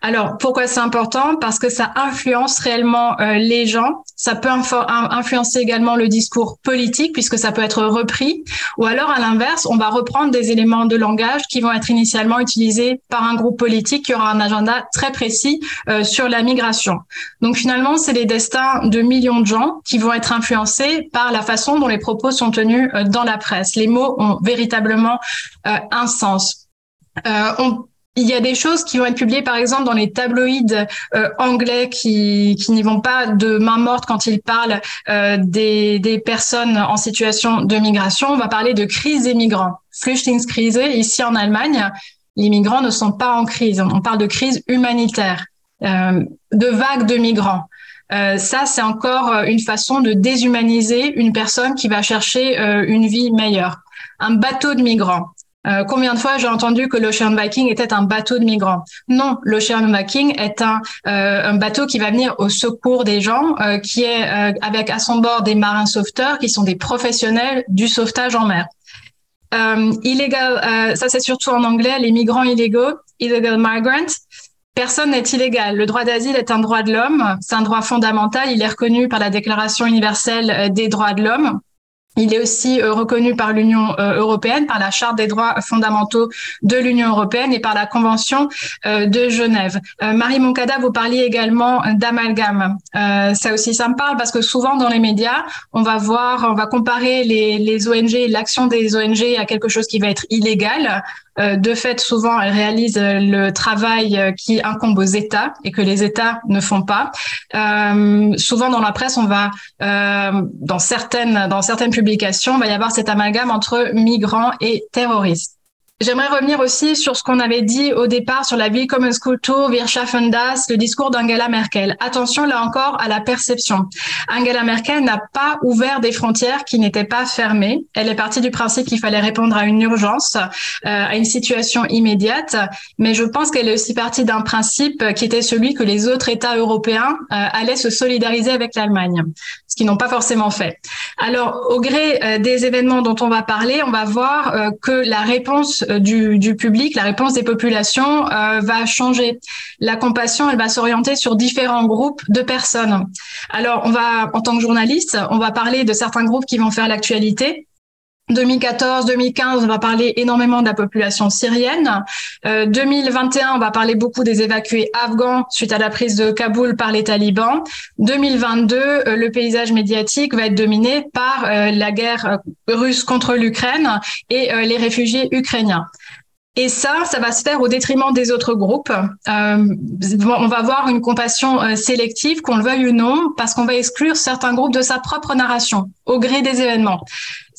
Alors, pourquoi c'est important? Parce que ça influence réellement euh, les gens. Ça peut influencer également le discours politique, puisque ça peut être repris. Ou alors, à l'inverse, on va reprendre des éléments de langage qui vont être initialement utilisés par un groupe politique qui aura un agenda très précis euh, sur la migration. Donc, finalement, c'est les destins de millions de gens qui vont être influencés par la façon dont les propos sont tenus euh, dans la presse. Les mots ont véritablement un sens. on il y a des choses qui vont être publiées, par exemple, dans les tabloïds euh, anglais qui, qui n'y vont pas de main morte quand ils parlent euh, des, personnes en situation de migration. On va parler de crise des migrants. Flüchtlingskrise, ici en Allemagne, les migrants ne sont pas en crise. On parle de crise humanitaire, euh, de vagues de migrants. Euh, ça, c'est encore une façon de déshumaniser une personne qui va chercher une vie meilleure. Un bateau de migrants. Euh, combien de fois j'ai entendu que l'Ocean Viking était un bateau de migrants? Non, l'Ocean Viking est un, euh, un, bateau qui va venir au secours des gens, euh, qui est avec à son bord des marins sauveteurs qui sont des professionnels du sauvetage en mer. illégal, ça c'est surtout en anglais, les migrants illégaux, illegal migrants. Personne n'est illégal. Le droit d'asile est un droit de l'homme, c'est un droit fondamental. Il est reconnu par la Déclaration universelle des droits de l'homme. Il est aussi euh, reconnu par l'Union euh, européenne, par la Charte des droits fondamentaux de l'Union européenne et par la Convention euh, de Genève. Marie Moncada, vous parliez également d'amalgame. ça aussi, ça me parle parce que souvent dans les médias, on va voir, on va comparer les, les ONG, l'action des ONG à quelque chose qui va être illégal. Euh, de fait, souvent, elles réalisent euh, le travail euh, qui incombe aux États et que les États ne font pas. souvent, dans la presse, on va, dans certaines, dans certaines publications, il va y avoir cet amalgame entre migrants et terroristes. J'aimerais revenir aussi sur ce qu'on avait dit au départ sur la School Tour, Wirtschaffen das, le discours d'Angela Merkel. Attention là encore à la perception. Angela Merkel n'a pas ouvert des frontières qui n'étaient pas fermées. Elle est partie du principe qu'il fallait répondre à une urgence, euh, à une situation immédiate, mais je pense qu'elle est aussi partie d'un principe qui était celui que les autres États européens euh, allaient se solidariser avec l'Allemagne, ce qu'ils n'ont pas forcément fait. Alors, au gré euh, des événements dont on va parler, on va voir que la réponse euh, du, public, la réponse des populations euh, va changer. La compassion, elle va s'orienter sur différents groupes de personnes. Alors, on va, en tant que journaliste, on va parler de certains groupes qui vont faire l'actualité. 2014-2015, on va parler énormément de la population syrienne. 2021, euh, on va parler beaucoup des évacués afghans suite à la prise de Kaboul par les talibans. 2022, le paysage médiatique va être dominé par la guerre russe contre l'Ukraine et les réfugiés ukrainiens. Et ça, ça va se faire au détriment des autres groupes. Euh, on va avoir une compassion euh, sélective, qu'on le veuille ou non, parce qu'on va exclure certains groupes de sa propre narration au gré des événements.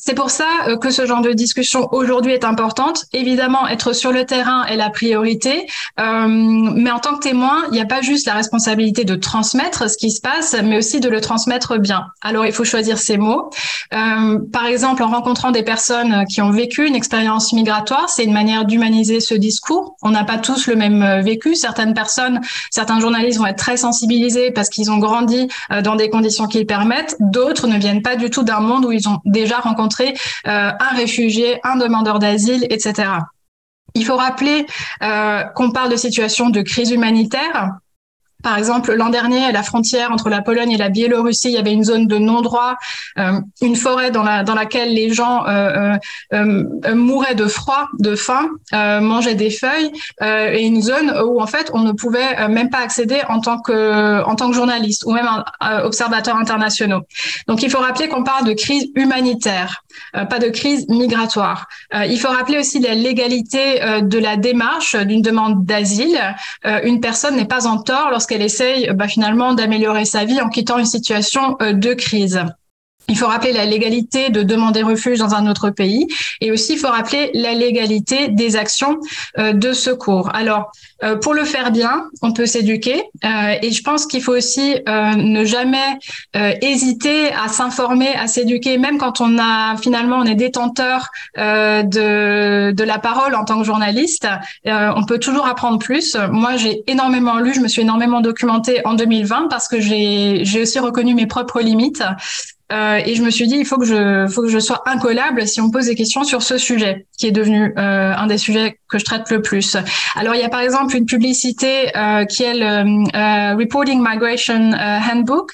C'est pour ça euh, que ce genre de discussion aujourd'hui est importante. Évidemment, être sur le terrain est la priorité, euh, mais en tant que témoin, il n'y a pas juste la responsabilité de transmettre ce qui se passe, mais aussi de le transmettre bien. Alors, il faut choisir ses mots. Euh, par exemple, en rencontrant des personnes qui ont vécu une expérience migratoire, c'est une manière d'humaniser ce discours. On n'a pas tous le même vécu. Certaines personnes, certains journalistes vont être très sensibilisés parce qu'ils ont grandi dans des conditions qui le permettent. D'autres ne viennent pas du tout d'un monde où ils ont déjà rencontré euh, un réfugié, un demandeur d'asile, etc. Il faut rappeler euh, qu'on parle de situation de crise humanitaire par exemple, l'an dernier, à la frontière entre la Pologne et la Biélorussie, il y avait une zone de non-droit, euh, une forêt dans, la, dans laquelle les gens euh, euh, mouraient de froid, de faim, mangeaient des feuilles, et une zone où en fait on ne pouvait même pas accéder en tant que journaliste ou même observateur internationaux. Donc il faut rappeler qu'on parle de crise humanitaire, pas de crise migratoire. il faut rappeler aussi la légalité de la démarche d'une demande d'asile. une personne n'est pas en tort lorsqu'elle essaye bah, finalement d'améliorer sa vie en quittant une situation euh, de crise. Il faut rappeler la légalité de demander refuge dans un autre pays et aussi il faut rappeler la légalité des actions euh, de secours. Alors, euh, pour le faire bien, on peut s'éduquer euh, et je pense qu'il faut aussi ne jamais hésiter à s'informer, à s'éduquer, même quand on a finalement on est détenteur de, de la parole en tant que journaliste. on peut toujours apprendre plus. Moi, j'ai énormément lu, je me suis énormément documentée en 2020 parce que j'ai aussi reconnu mes propres limites. Euh, et je me suis dit, il faut que je, faut que je sois incollable si on me pose des questions sur ce sujet, qui est devenu euh, un des sujets que je traite le plus. Alors, il y a par exemple une publicité euh, qui est le euh, Reporting Migration euh, Handbook,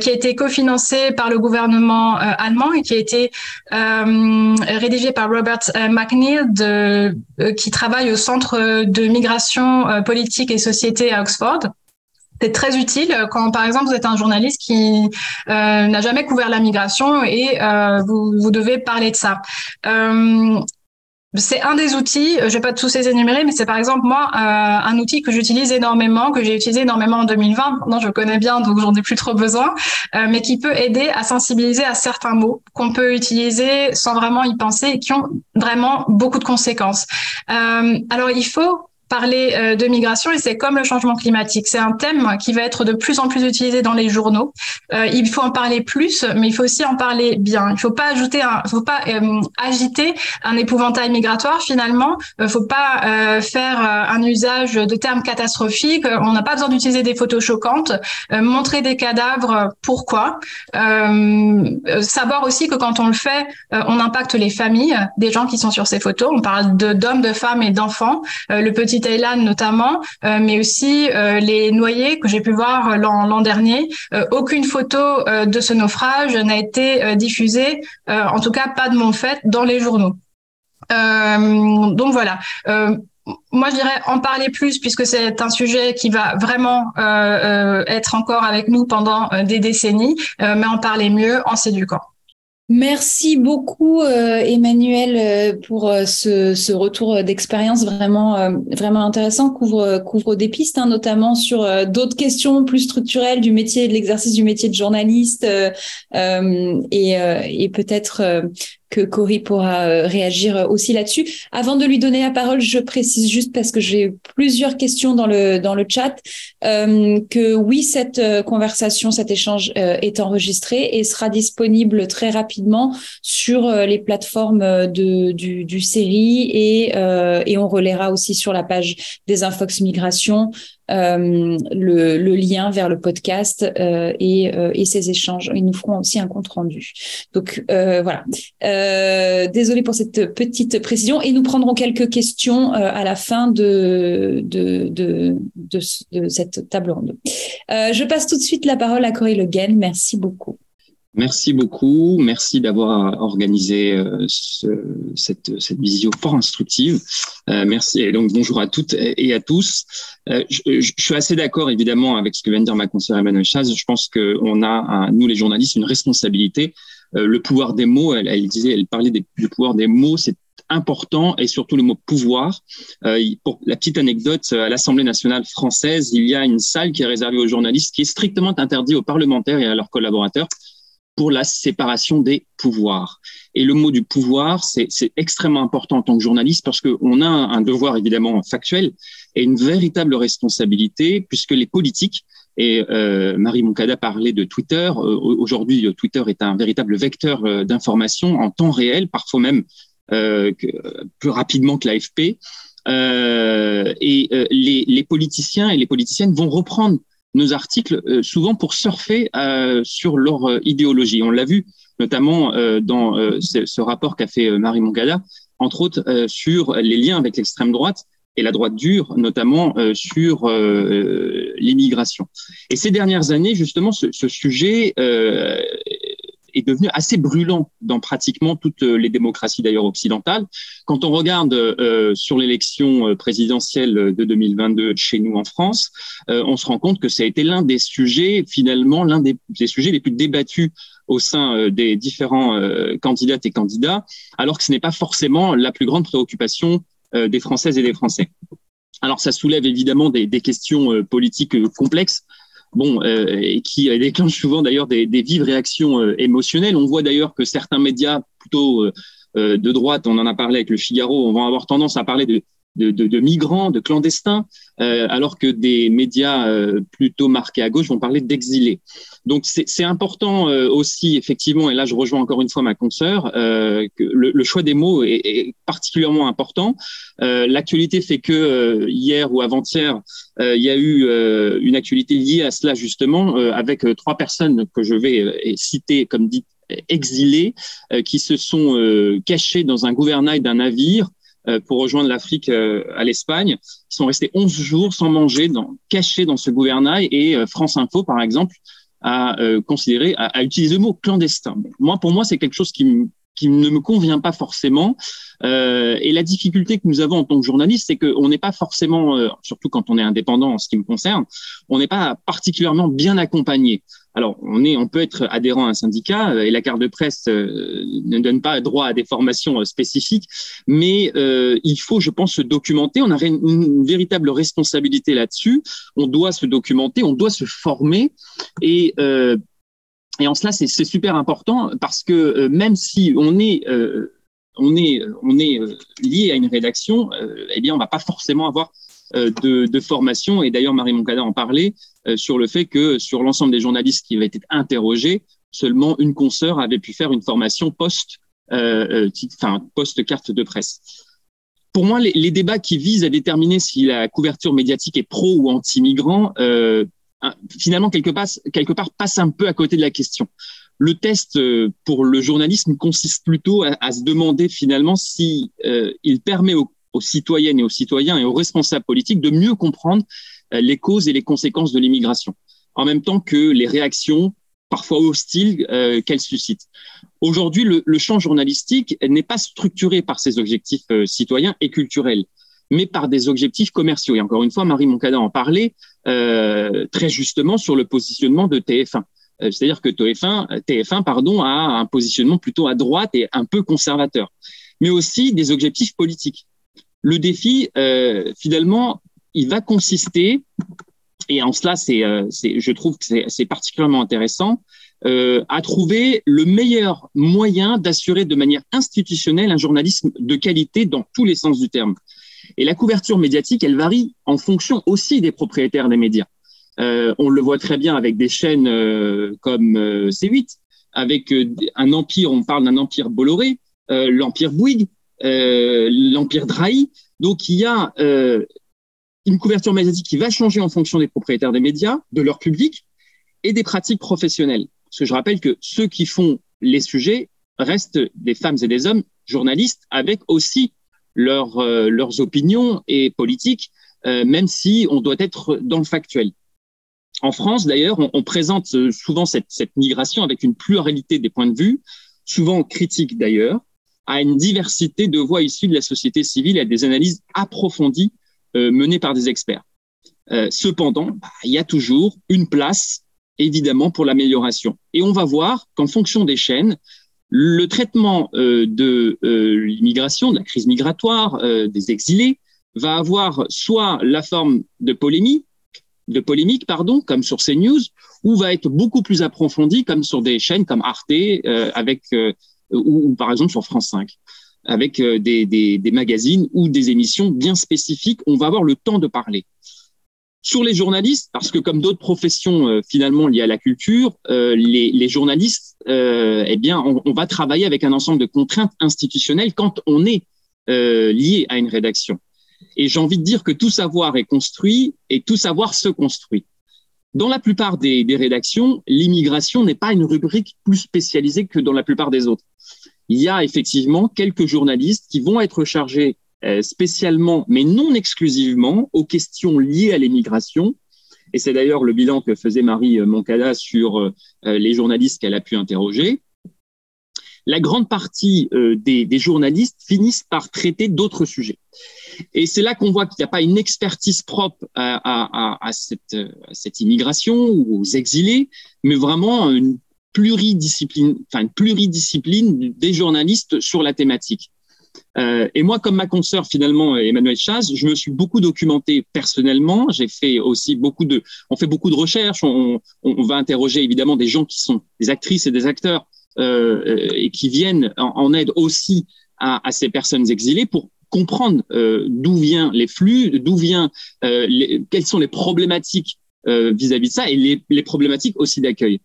qui a été cofinancée par le gouvernement allemand et qui a été rédigée par Robert McNeil, de, qui travaille au Centre de migration politique et société à Oxford c'est très utile quand, par exemple, vous êtes un journaliste qui euh, n'a jamais couvert la migration et euh, vous, vous, devez parler de ça. Euh, c'est un des outils, je vais pas tous les énumérer, mais c'est par exemple moi un outil que j'utilise énormément, que j'ai utilisé énormément en 2020. Non, je connais bien, donc j'en ai plus trop besoin, mais qui peut aider à sensibiliser à certains mots qu'on peut utiliser sans vraiment y penser et qui ont vraiment beaucoup de conséquences. alors il faut parler euh, de migration et c'est comme le changement climatique. C'est un thème qui va être de plus en plus utilisé dans les journaux. Euh, il faut en parler plus, mais il faut aussi en parler bien. Il faut pas ajouter un, faut pas euh, agiter un épouvantail migratoire finalement. Il faut pas faire un usage de termes catastrophiques. On n'a pas besoin d'utiliser des photos choquantes. montrer des cadavres, pourquoi? Savoir aussi que quand on le fait, on impacte les familles des gens qui sont sur ces photos. On parle d'hommes, de femmes et d'enfants. le petit Thaïlande notamment, euh, mais aussi euh, les noyés que j'ai pu voir l'an dernier. Euh, aucune photo de ce naufrage n'a été diffusée, en tout cas pas de mon fait, dans les journaux. donc voilà moi, je dirais en parler plus puisque c'est un sujet qui va vraiment être encore avec nous pendant des décennies, mais en parler mieux en s'éduquant. Merci beaucoup euh, Emmanuel euh, pour euh, ce, ce, retour d'expérience vraiment vraiment intéressant couvre couvre des pistes hein, notamment sur d'autres questions plus structurelles du métier de l'exercice du métier de journaliste et, et peut-être que Cory pourra euh, réagir aussi là-dessus. Avant de lui donner la parole, je précise juste parce que j'ai plusieurs questions dans le dans le chat euh, que oui, cette euh, conversation, cet échange est enregistré et sera disponible très rapidement sur les plateformes de du, du série et et on relaiera aussi sur la page des Infox Migration euh, le, le, lien vers le podcast euh, et, euh, et ces échanges. Ils nous feront aussi un compte rendu. Donc voilà. désolé pour cette petite précision et nous prendrons quelques questions à la fin de de, de, de, de cette table ronde. je passe tout de suite la parole à Corey Le Guen. Merci beaucoup. Merci beaucoup. Merci d'avoir organisé euh, ce, cette, cette visio fort instructive. Euh, merci. Et donc, bonjour à toutes et à tous. Euh, je, suis assez d'accord, évidemment, avec ce que vient de dire ma conseillère Emmanuel Chaz. Je pense qu'on a, nous les journalistes, une responsabilité. Euh, le pouvoir des mots, elle, elle, disait, elle parlait du pouvoir des mots, c'est important et surtout le mot pouvoir. Euh, pour la petite anecdote, à l'Assemblée nationale française, il y a une salle qui est réservée aux journalistes qui est strictement interdite aux parlementaires et à leurs collaborateurs pour la séparation des pouvoirs. Et le mot du pouvoir, c'est extrêmement important en tant que journaliste parce qu'on a un, devoir évidemment factuel et une véritable responsabilité puisque les politiques, et euh, Marie Moncada parlait de Twitter, euh, aujourd'hui Twitter est un véritable vecteur euh, d'information en temps réel, parfois même euh, plus rapidement que l'AFP. Et les, politiciens et les politiciennes vont reprendre nos articles euh, souvent pour surfer euh, sur leur euh, idéologie. On l'a vu notamment dans ce, rapport qu'a fait Marie Mongada, entre autres sur les liens avec l'extrême droite et la droite dure, notamment sur l'immigration. Et ces dernières années, justement, ce sujet est devenu assez brûlant dans pratiquement toutes les démocraties d'ailleurs occidentales. Quand on regarde euh, sur l'élection présidentielle de 2022 chez nous en France, euh, on se rend compte que ça a été l'un des sujets, finalement, l'un des, sujets les plus débattus au sein euh, des différents euh, candidates et candidats, alors que ce n'est pas forcément la plus grande préoccupation des Françaises et des Français. Alors ça soulève évidemment des questions politiques complexes bon, et qui déclenche souvent d'ailleurs des, des, vives réactions émotionnelles. On voit d'ailleurs que certains médias plutôt de droite, on en a parlé avec le Figaro, vont avoir tendance à parler de de, de, de migrants, de clandestins, euh, alors que des médias euh, plutôt marqués à gauche vont parler d'exilés. Donc c'est important euh, aussi, effectivement, et là je rejoins encore une fois ma consoeur, que le, le, choix des mots est, est particulièrement important. L'actualité fait que hier ou avant-hier, il y a eu une actualité liée à cela justement, avec trois personnes que je vais citer comme dit exilés, qui se sont cachés dans un gouvernail d'un navire euh, pour rejoindre l'Afrique euh, à l'Espagne. Ils sont restés 11 jours sans manger, cachés dans ce gouvernail. Et euh, France Info, par exemple, a considéré, a, a, utilisé le mot clandestin. Moi, pour moi, c'est quelque chose qui, qui ne me convient pas forcément. Euh, et la difficulté que nous avons en tant que journaliste, c'est qu'on n'est pas forcément, surtout quand on est indépendant en ce qui me concerne, on n'est pas particulièrement bien accompagné. Alors, on, peut être adhérent à un syndicat euh, et la carte de presse euh, ne donne pas droit à des formations euh, spécifiques, mais il faut, je pense, se documenter. On a une, véritable responsabilité là-dessus. On doit se documenter, on doit se former et en cela, c'est super important parce que même si on est lié à une rédaction, eh bien, on va pas forcément avoir de, de formation. Et d'ailleurs, Marie Moncada en parlait. Euh, sur le fait que sur l'ensemble des journalistes qui avaient été interrogés, seulement une consoeur avait pu faire une formation post, euh, euh enfin post carte de presse. Pour moi, les, débats qui visent à déterminer si la couverture médiatique est pro ou anti-migrant, euh, finalement quelque part, quelque passent un peu à côté de la question. Le test euh, pour le journalisme consiste plutôt à, à se demander finalement si il permet aux, aux citoyennes et aux citoyens et aux responsables politiques de mieux comprendre euh, les causes et les conséquences de l'immigration, en même temps que les réactions parfois hostiles euh, qu'elle suscite. Aujourd'hui, le, champ journalistique n'est pas structuré par ces objectifs euh, citoyens et culturels, mais par des objectifs commerciaux. Et encore une fois, Marie Moncada en parlait euh, très justement sur le positionnement de TF1. Euh, c'est-à-dire que TF1, TF1 pardon, a un positionnement plutôt à droite et un peu conservateur, mais aussi des objectifs politiques. Le défi, finalement, il va consister, et en cela, c'est, euh, je trouve que c'est particulièrement intéressant, euh, à trouver le meilleur moyen d'assurer de manière institutionnelle un journalisme de qualité dans tous les sens du terme. Et la couverture médiatique, elle varie en fonction aussi des propriétaires des médias. Euh, on le voit très bien avec des chaînes euh, comme euh, C8, avec euh, un empire, on parle d'un empire Bolloré, l'empire Bouygues, l'empire Drahi. Donc il y a une couverture médiatique qui va changer en fonction des propriétaires des médias, de leur public et des pratiques professionnelles. Parce que je rappelle que ceux qui font les sujets restent des femmes et des hommes journalistes avec aussi leur, euh, leurs opinions et politiques, euh, même si on doit être dans le factuel. En France, d'ailleurs, on, présente souvent cette, cette migration avec une pluralité des points de vue, souvent critiques d'ailleurs, à une diversité de voix issues de la société civile et à des analyses approfondies euh, menée par des experts. Euh, cependant, bah, il y a toujours une place, évidemment, pour l'amélioration. Et on va voir qu'en fonction des chaînes, le traitement euh, de l'immigration, de la crise migratoire, des exilés, va avoir soit la forme de polémique, de polémique, pardon, comme sur CNews, ou va être beaucoup plus approfondi, comme sur des chaînes comme Arte, avec ou, ou, par exemple sur France 5 avec euh, des, des, des, magazines ou des émissions bien spécifiques. On va avoir le temps de parler. Sur les journalistes, parce que comme d'autres professions euh, finalement liées à la culture, euh, les, les, journalistes, euh, eh bien, on, on, va travailler avec un ensemble de contraintes institutionnelles quand on est euh, lié à une rédaction. Et j'ai envie de dire que tout savoir est construit et tout savoir se construit. Dans la plupart des, rédactions, l'immigration n'est pas une rubrique plus spécialisée que dans la plupart des autres il y a effectivement quelques journalistes qui vont être chargés euh, spécialement, mais non exclusivement, aux questions liées à l'émigration. Et c'est d'ailleurs le bilan que faisait Marie Moncada sur euh, les journalistes qu'elle a pu interroger. La grande partie euh, des, journalistes finissent par traiter d'autres sujets. Et c'est là qu'on voit qu'il n'y a pas une expertise propre à, cette, immigration ou aux exilés, mais vraiment une pluridiscipline, enfin, pluridiscipline des journalistes sur la thématique. Euh, et moi, comme ma consoeur finalement, Emmanuel Chaz, je me suis beaucoup documenté personnellement. J'ai fait aussi beaucoup de, on fait beaucoup de recherches. On, va interroger évidemment des gens qui sont des actrices et des acteurs et qui viennent en, aide aussi à, ces personnes exilées pour comprendre euh, d'où viennent les flux, d'où vient, euh, les, quelles sont les problématiques euh, vis-à-vis de ça et les, problématiques aussi d'accueil.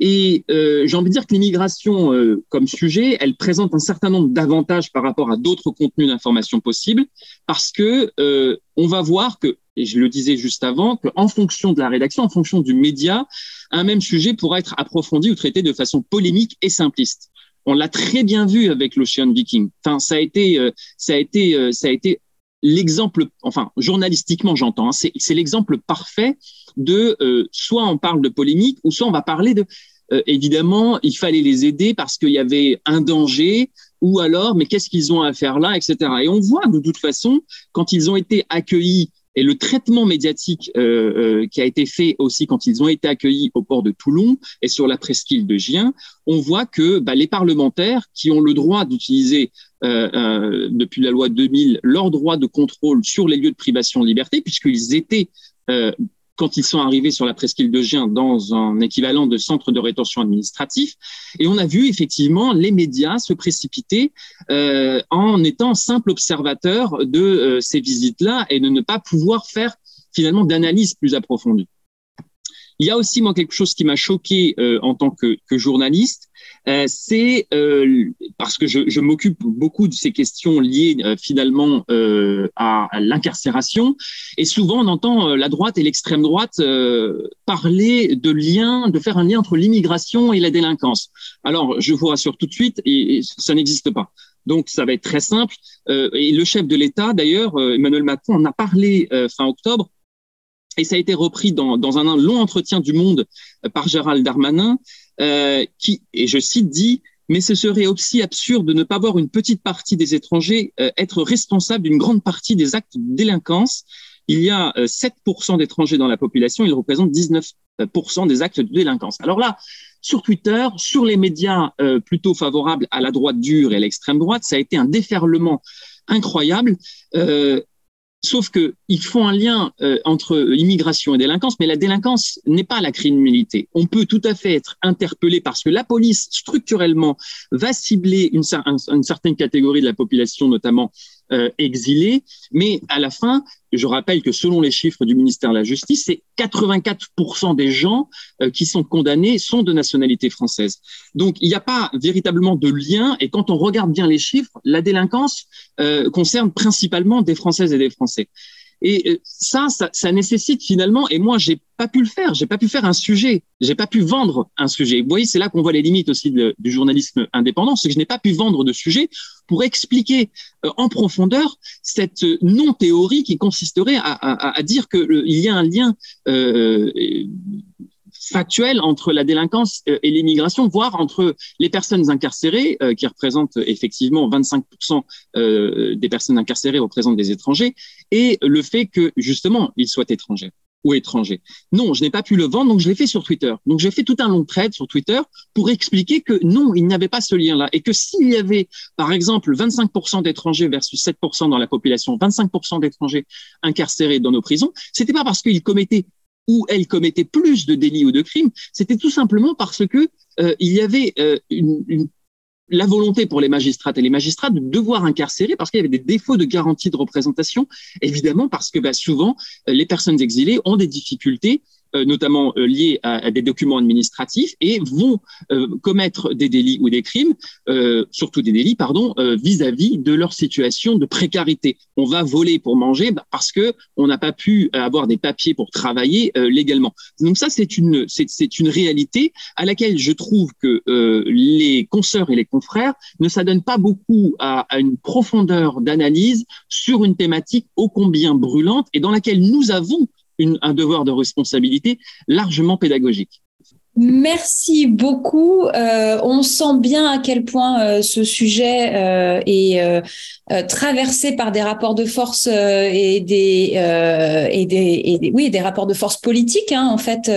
Et euh, j'ai envie de dire que l'immigration euh, comme sujet, elle présente un certain nombre d'avantages par rapport à d'autres contenus d'information possibles, parce que euh, on va voir que, et je le disais juste avant, qu'en fonction de la rédaction, en fonction du média, un même sujet pourra être approfondi ou traité de façon polémique et simpliste. On l'a très bien vu avec l'Ocean Viking. Enfin, ça a été, euh, ça a été, euh, ça a été l'exemple, enfin journalistiquement j'entends, hein, c'est l'exemple parfait de euh, soit on parle de polémique ou soit on va parler de évidemment il fallait les aider parce qu'il y avait un danger ou alors mais qu'est-ce qu'ils ont à faire là etc et on voit de toute façon quand ils ont été accueillis et le traitement médiatique euh, euh, qui a été fait aussi quand ils ont été accueillis au port de Toulon et sur la presqu'île de Gien, on voit que bah, les parlementaires qui ont le droit d'utiliser euh, depuis la loi 2000 leur droit de contrôle sur les lieux de privation de liberté, puisqu'ils étaient quand ils sont arrivés sur la presqu'île de Gien dans un équivalent de centre de rétention administratif. Et on a vu effectivement les médias se précipiter euh, en étant simple observateur de euh, ces visites-là et de ne pas pouvoir faire finalement d'analyse plus approfondie. Il y a aussi moi quelque chose qui m'a choqué euh, en tant que, que journaliste, euh, c'est euh, parce que je, je m'occupe beaucoup de ces questions liées euh, finalement à, à l'incarcération, et souvent on entend la droite et l'extrême droite parler de lien, de faire un lien entre l'immigration et la délinquance. Alors je vous rassure tout de suite, ça n'existe pas. Donc, ça va être très simple. Euh, et le chef de l'État, d'ailleurs, Emmanuel Macron, en a parlé euh, fin octobre et ça a été repris dans, dans un long entretien du Monde euh, par Gérald Darmanin, euh, qui, et je cite, dit mais ce serait aussi absurde de ne pas voir une petite partie des étrangers euh, être responsables d'une grande partie des actes de délinquance. Il y a euh, 7% d'étrangers dans la population, ils représentent 19% des actes de délinquance. Alors là, sur Twitter, sur les médias euh, plutôt favorables à la droite dure et à l'extrême droite, ça a été un déferlement incroyable. Euh, Sauf que ils font un lien euh, entre immigration et délinquance, mais la délinquance n'est pas la criminalité. On peut tout à fait être interpellé parce que la police structurellement va cibler une certaine catégorie de la population, notamment euh, exilés, mais à la fin, je rappelle que selon les chiffres du ministère de la Justice, c'est 84% des gens euh, qui sont condamnés sont de nationalité française. Donc il n'y a pas véritablement de lien, et quand on regarde bien les chiffres, la délinquance euh, concerne principalement des Françaises et des Français. Et euh, ça, ça, ça, nécessite finalement, et moi, j'ai pas pu le faire, j'ai pas pu faire un sujet, j'ai pas pu vendre un sujet. Vous voyez, c'est là qu'on voit les limites aussi du journalisme indépendant, c'est que je n'ai pas pu vendre de sujet pour expliquer euh, en profondeur cette non-théorie qui consisterait à, à, à dire qu'il y a un lien euh, factuel entre la délinquance euh, et l'immigration, voire entre les personnes incarcérées, euh, qui représentent effectivement 25% euh, des personnes incarcérées représentent des étrangers, et le fait que justement ils soient étrangers ou étrangers. Non, je n'ai pas pu le vendre, donc je l'ai fait sur Twitter. Donc j'ai fait tout un long trade sur Twitter pour expliquer que non, il n'y avait pas ce lien-là, et que s'il y avait, par exemple, 25% d'étrangers versus 7% dans la population, 25% d'étrangers incarcérés dans nos prisons, c'était pas parce qu'ils commettaient où elle commettait plus de délits ou de crimes, c'était tout simplement parce que euh, il y avait euh, la volonté pour les magistrats et les magistrats de devoir incarcérer parce qu'il y avait des défauts de garantie de représentation, évidemment parce que bah, souvent euh, les personnes exilées ont des difficultés notamment euh, liés à, des documents administratifs, et vont euh, commettre des délits ou des crimes, surtout des délits, pardon, vis-à-vis -vis de leur situation de précarité. On va voler pour manger bah, parce que on n'a pas pu avoir des papiers pour travailler légalement. Donc ça, c'est une c'est une réalité à laquelle je trouve que les consoeurs et les confrères ne s'adonnent pas beaucoup à une profondeur d'analyse sur une thématique ô combien brûlante et dans laquelle nous avons un devoir de responsabilité largement pédagogique. Merci beaucoup. Euh, on sent bien à quel point euh, ce sujet euh, est traversé par des rapports de force et des et des, oui des rapports de force politiques hein, en fait.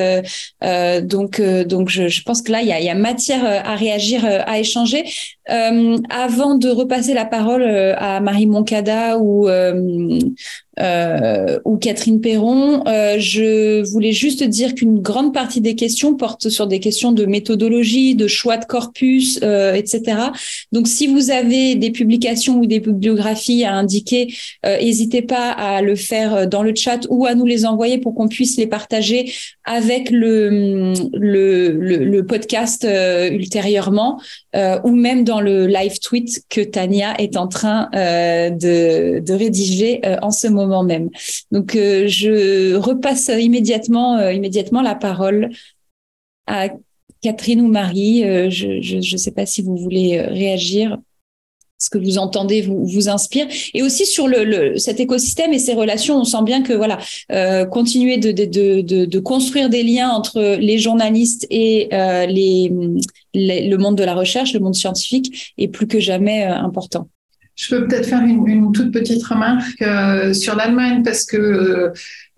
donc donc je, pense que là il y a, matière à réagir, à échanger. avant de repasser la parole à Marie Moncada ou euh, ou Catherine Perron. Euh, je voulais juste dire qu'une grande partie des questions portent sur des questions de méthodologie, de choix de corpus, euh, etc. Donc, si vous avez des publications ou des bibliographies à indiquer, n'hésitez pas à le faire dans le chat ou à nous les envoyer pour qu'on puisse les partager avec le, podcast ultérieurement ou même dans le live tweet que Tania est en train de rédiger en ce moment même. Donc, euh, je repasse immédiatement, euh, immédiatement la parole à Catherine ou Marie. Euh, je ne sais pas si vous voulez réagir ce que vous entendez vous, vous inspire et aussi sur le, cet écosystème et ses relations on sent bien que voilà continuer de, de, de, de, construire des liens entre les journalistes et les, le monde de la recherche le monde scientifique est plus que jamais important je peux peut-être faire une, toute petite remarque euh, sur l'Allemagne parce que euh,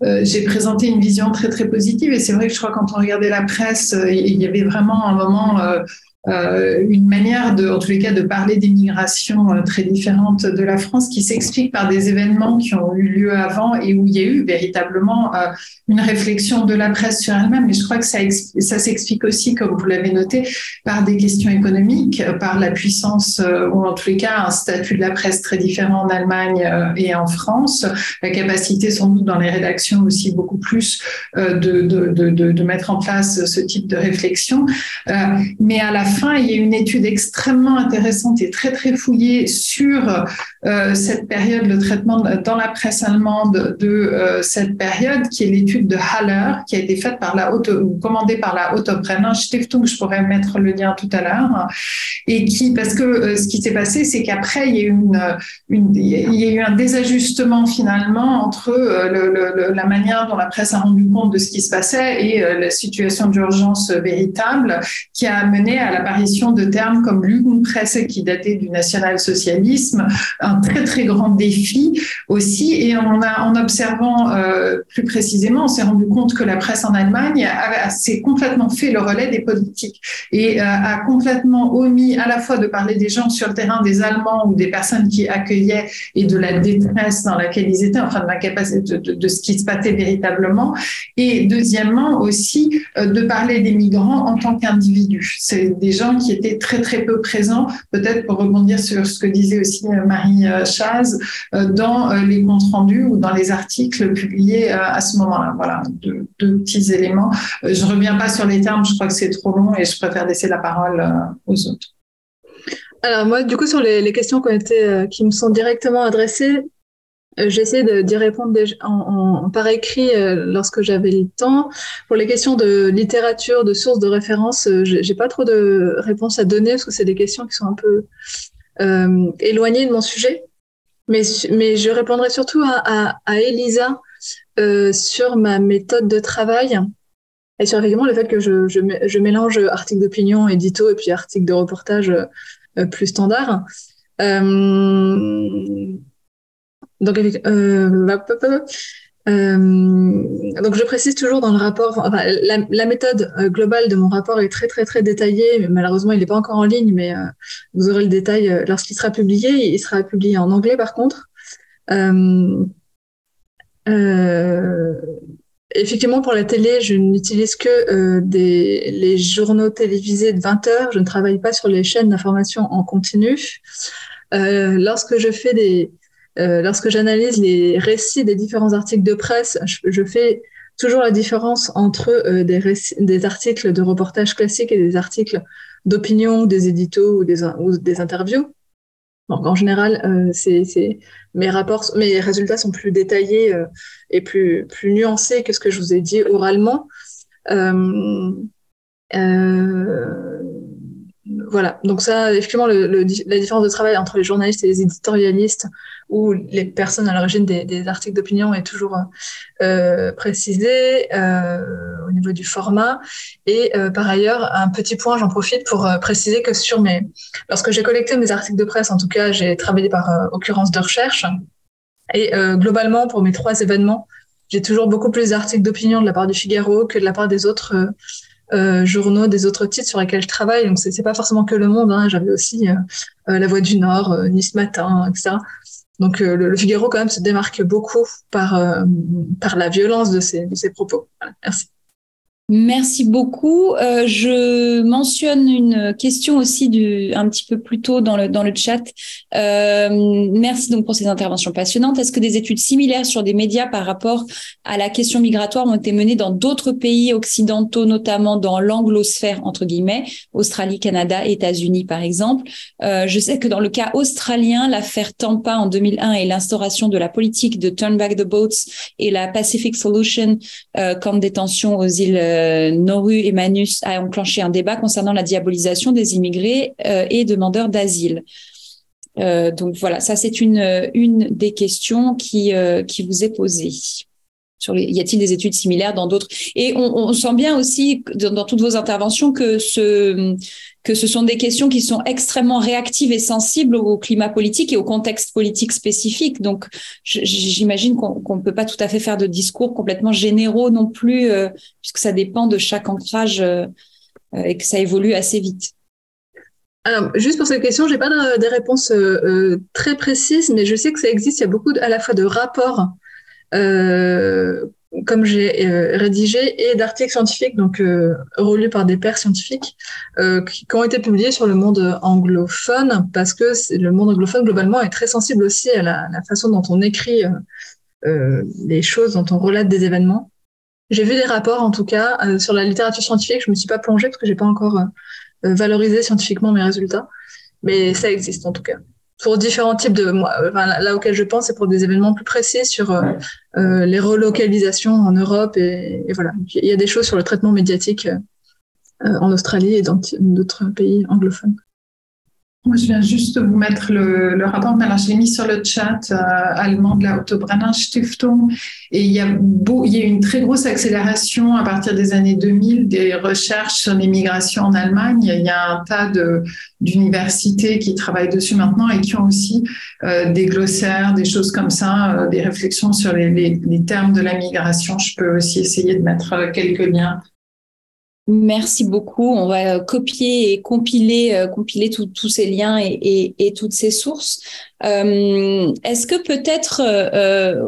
euh, j'ai présenté une vision très très positive. Et c'est vrai que je crois quand on regardait la presse, il y avait vraiment un moment euh, une manière de, en tous les cas, de parler des migrations euh, très différentes de la France qui s'explique par des événements qui ont eu lieu avant et où il y a eu véritablement euh, une réflexion de la presse sur elle-même. Mais je crois que ça, ça s'explique aussi, comme vous l'avez noté, par des questions économiques, par la puissance ou en tous les cas un statut de la presse très différent en Allemagne et en France, la capacité sans doute dans les rédactions aussi beaucoup plus de, de, de, de mettre en place ce type de réflexion. Mais à la fin, il y a une étude extrêmement intéressante et très très fouillée sur euh, cette période, le traitement dans la presse allemande de euh, cette période, qui est l'étude de Haller, qui a été faite par la haute, commandée par la Haute Stiftung, je pourrais mettre le lien tout à l'heure, et qui, parce que euh, ce qui s'est passé, c'est qu'après, il y a eu un désajustement finalement entre la manière dont la presse a rendu compte de ce qui se passait et la situation d'urgence véritable qui a mené à l'apparition de termes comme Lugenpresse qui datait du national-socialisme, un très très grand défi aussi. Et on en observant euh, plus précisément, on s'est rendu compte que la presse en Allemagne s'est complètement fait le relais des politiques et euh, a complètement omis à la fois de parler des gens sur le terrain, des Allemands ou des personnes qui accueillaient et de la détresse dans laquelle ils étaient, enfin de la capacité de, de, ce qui se passait véritablement. Et deuxièmement aussi euh, de parler des migrants en tant qu'individus. C'est des gens qui étaient très très peu présents, peut-être pour rebondir sur ce que disait aussi Marie euh, Chaz euh, dans euh, les comptes rendus ou dans les articles publiés à ce moment-là. Voilà, deux, petits éléments. Je reviens pas sur les termes, je crois que c'est trop long et je préfère laisser la parole aux autres. Alors moi, du coup, sur les, questions qui, ont été, qui me sont directement adressées, J'essaie d'y répondre par écrit lorsque j'avais le temps. Pour les questions de littérature, de sources de référence, j'ai pas trop de réponses à donner parce que c'est des questions qui sont un peu euh, éloignée de mon sujet. Mais, je répondrai surtout à, Elisa euh, sur ma méthode de travail et sur effectivement le fait que je, mélange articles d'opinion, édito et puis articles de reportage euh, plus standard. Euh, donc, euh, euh, donc je précise toujours dans le rapport, la, méthode euh, globale de mon rapport est très très très détaillée, mais malheureusement il n'est pas encore en ligne, mais vous aurez le détail lorsqu'il sera publié. Il sera publié en anglais par contre. effectivement pour la télé, je n'utilise que les journaux télévisés de 20 heures. Je ne travaille pas sur les chaînes d'information en continu. lorsque je fais des euh, lorsque j'analyse les récits des différents articles de presse, je, fais toujours la différence entre euh, des, articles de reportage classiques et des articles d'opinion, des éditos ou des, interviews. Donc, en général, euh, mes rapports, mes résultats sont plus détaillés et plus, nuancés que ce que je vous ai dit oralement. Voilà, donc ça, effectivement, la différence de travail entre les journalistes et les éditorialistes ou les personnes à l'origine des, articles d'opinion est toujours euh, précisée euh, au niveau du format. Et euh, par ailleurs, un petit point, j'en profite pour euh, préciser que sur mes, lorsque j'ai collecté mes articles de presse, en tout cas, j'ai travaillé par euh, occurrence de recherche. Et globalement, pour mes trois événements, j'ai toujours beaucoup plus d'articles d'opinion de la part du Figaro que de la part des autres euh, journaux, des autres titres sur lesquels je travaille. Donc, c'est pas forcément que Le Monde. Hein. J'avais aussi euh, euh, La Voix du Nord, Nice Matin, etc. Donc, le, Figaro, quand même, se démarque beaucoup par, par la violence de ses, de ses propos. merci. Merci beaucoup. Euh, je mentionne une question aussi du, un petit peu plus tôt dans le, dans le chat. Euh, merci donc pour ces interventions passionnantes. Est-ce que des études similaires sur des médias par rapport à la question migratoire ont été menées dans d'autres pays occidentaux, notamment dans l'anglosphère, entre guillemets, Australie, Canada, États-Unis par exemple? Euh, Je sais que dans le cas australien, l'affaire Tampa en 2001 et l'instauration de la politique de Turn Back the Boats et la Pacific Solution, euh, camp de détention aux îles euh, Noru et Manus a enclenché un débat concernant la diabolisation des immigrés euh, et demandeurs d'asile. Euh, donc voilà, ça c'est une, une des questions qui, qui vous est posée. Sur y a-t-il des études similaires dans d'autres? Et on, sent bien aussi dans, toutes vos interventions que ce, que ce sont des questions qui sont extrêmement réactives et sensibles au climat politique et au contexte politique spécifique. Donc, j'imagine qu'on ne peut pas tout à fait faire de discours complètement généraux non plus, euh, puisque ça dépend de chaque ancrage euh, et que ça évolue assez vite. Juste pour cette question, j'ai pas de, des réponses euh, très précises, mais je sais que ça existe. Il y a beaucoup à la fois de rapports comme j'ai euh, rédigé, et d'articles scientifiques, donc euh, relus par des pairs scientifiques, euh, qui, ont été publiés sur le monde anglophone, parce que le monde anglophone, globalement, est très sensible aussi à la, façon dont on écrit les choses, dont on relate des événements. J'ai vu des rapports, en tout cas, sur la littérature scientifique. Je me suis pas plongée parce que j'ai pas encore valorisé scientifiquement mes résultats, mais ça existe en tout cas pour différents types de là auquel je pense c'est pour des événements plus précis sur euh, euh, les relocalisations en Europe et, voilà. Il y a des choses sur le traitement médiatique euh, en Australie et dans d'autres pays anglophones moi, je viens juste vous mettre le, le rapport. Alors, je l'ai mis sur le chat euh, allemand de la Autobrenner Stiftung. Et il y, a beau, il y a une très grosse accélération à partir des années 2000 des recherches sur les migrations en Allemagne. Il y a un tas d'universités qui travaillent dessus maintenant et qui ont aussi euh, des glossaires, des choses comme ça, euh, des réflexions sur les, les, les, termes de la migration. Je peux aussi essayer de mettre euh, quelques liens Merci beaucoup. On va copier et compiler, euh, compiler tous ces liens et, toutes ces sources. Euh, Est-ce que peut-être euh,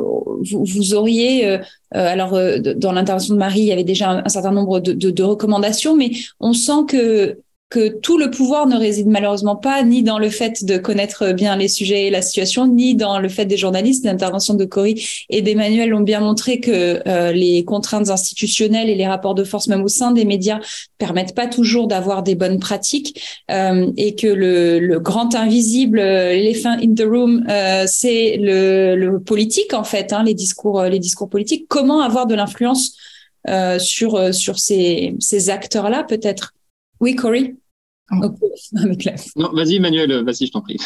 vous, auriez, euh, alors dans l'intervention de Marie, il y avait déjà un, certain nombre de, recommandations, mais on sent que que tout le pouvoir ne réside malheureusement pas ni dans le fait de connaître bien les sujets et la situation, ni dans le fait des journalistes. L'intervention de Cory et d'Emmanuel ont bien montré que euh, les contraintes institutionnelles et les rapports de force, même au sein des médias, permettent pas toujours d'avoir des bonnes pratiques euh, et que le, grand invisible, l'elephant in the room, euh, c'est le, politique en fait, hein, les discours, les discours politiques. Comment avoir de l'influence euh, sur ces, acteurs-là peut-être? Oui, Non, vas-y, Emmanuel, vas-y, je t'en prie.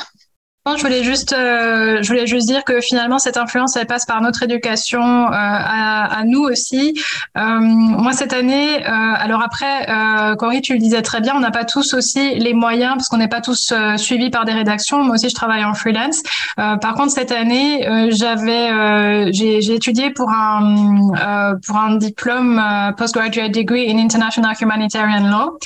Je voulais juste, euh, je voulais juste dire que finalement cette influence, elle passe par notre éducation euh, à, à, nous aussi. Euh, moi cette année, euh, alors après, euh, Cory, tu le disais très bien, on n'a pas tous aussi les moyens parce qu'on n'est pas tous euh, suivis par des rédactions. Moi aussi, je travaille en freelance. par contre, cette année, j'avais, j'ai étudié pour un pour un diplôme postgraduate degree in international humanitarian law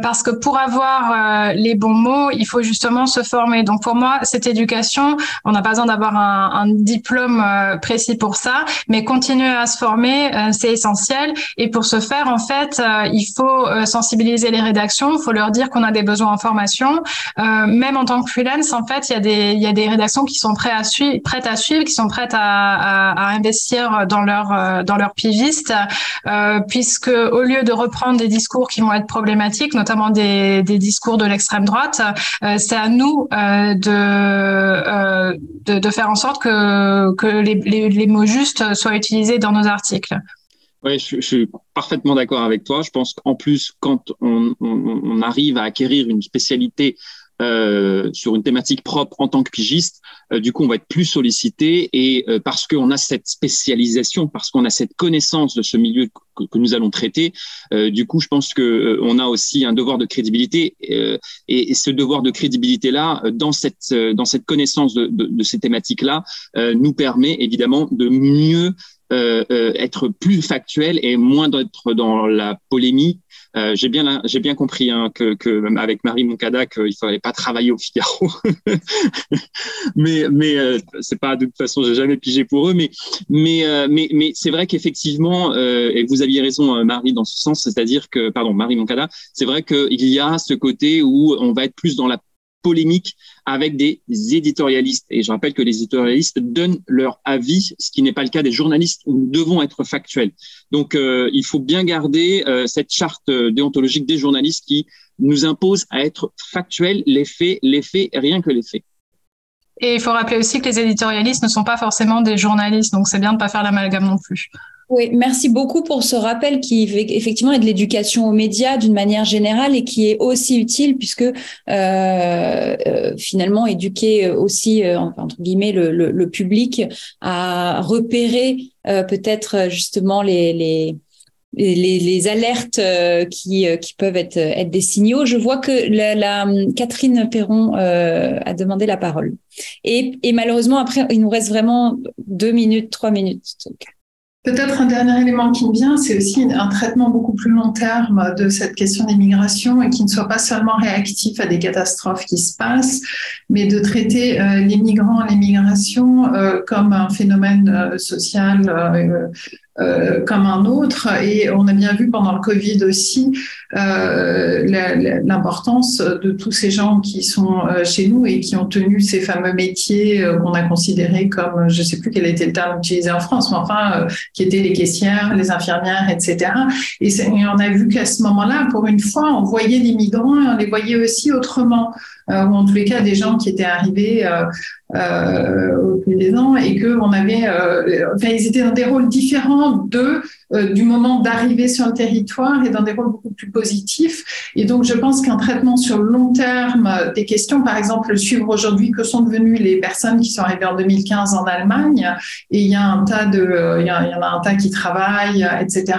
parce que pour avoir les bons mots, il faut justement se former. Donc pour moi cette éducation, on n'a pas besoin d'avoir un, un, diplôme euh, précis pour ça, mais continuer à se former, euh, c'est essentiel. Et pour ce faire, en fait, euh, il faut sensibiliser les rédactions, il faut leur dire qu'on a des besoins en formation. même en tant que freelance, en fait, il y a des, il y a des rédactions qui sont prêtes à suivre, prêtes à suivre, qui sont prêtes à, à, à investir dans leur, dans leur piviste, puisque au lieu de reprendre des discours qui vont être problématiques, notamment des, des discours de l'extrême droite, c'est à nous de de, de, faire en sorte que, les, mots justes soient utilisés dans nos articles. Oui, je, suis parfaitement d'accord avec toi. Je pense qu'en plus, quand on, arrive à acquérir une spécialité euh, sur une thématique propre en tant que pigiste, euh, du coup, on va être plus sollicité et euh, parce qu'on a cette spécialisation, parce qu'on a cette connaissance de ce milieu que, que nous allons traiter, euh, du coup, je pense que on a aussi un devoir de crédibilité et, et, ce devoir de crédibilité là, dans cette dans cette connaissance de, de, de ces thématiques là, nous permet évidemment de mieux euh, euh, être plus factuel et moins d'être dans la polémique. Euh, j'ai bien j'ai bien compris hein, que, que avec Marie Moncada qu'il fallait pas travailler au Figaro, mais mais euh, c'est pas de toute façon j'ai jamais pigé pour eux, mais mais euh, mais mais c'est vrai qu'effectivement et vous aviez raison Marie dans ce sens, c'est-à-dire que pardon Marie Moncada, c'est vrai qu'il y a ce côté où on va être plus dans la polémique avec des éditorialistes. Et je rappelle que les éditorialistes donnent leur avis, ce qui n'est pas le cas des journalistes nous devons être factuels. Donc, euh, il faut bien garder euh, cette charte déontologique des journalistes qui nous impose à être factuels, les faits, les faits, rien que les faits. Et il faut rappeler aussi que les éditorialistes ne sont pas forcément des journalistes, donc c'est bien de ne pas faire l'amalgame non plus. Oui, merci beaucoup pour ce rappel qui effectivement est de l'éducation aux médias d'une manière générale et qui est aussi utile puisque euh, euh, finalement éduquer aussi euh, entre guillemets le, le, le, public à repérer euh, peut-être justement les, les les, les, alertes qui, qui peuvent être, être des signaux. Je vois que la, la Catherine Perron euh, a demandé la parole. Et, et malheureusement, après, il nous reste vraiment deux minutes, trois minutes. Peut-être un dernier élément qui me vient, c'est aussi un traitement beaucoup plus long terme de cette question des migrations et qui ne soit pas seulement réactif à des catastrophes qui se passent, mais de traiter euh, les migrants, les migrations euh, comme un phénomène euh, social euh, comme un autre. Et on a bien vu pendant le Covid aussi euh, l'importance de tous ces gens qui sont euh, chez nous et qui ont tenu ces fameux métiers euh, qu'on a considérés comme, je ne sais plus quel était le terme utilisé en France, mais enfin, qui étaient les caissières, les infirmières, etc. Et, et on a vu qu'à ce moment-là, pour une fois, on voyait les migrants et on les voyait aussi autrement euh, ou en tous les cas des gens qui étaient arrivés euh, euh, au fil des ans et que on avait, enfin ils étaient dans des rôles différents du moment d'arrivée sur le territoire et dans des rôles beaucoup plus positifs. Et donc je pense qu'un traitement sur le long terme des questions, par exemple suivre aujourd'hui que sont devenues les personnes qui sont arrivées en 2015 en Allemagne et il y a un tas de, il y, y en a un tas qui travaillent, etc.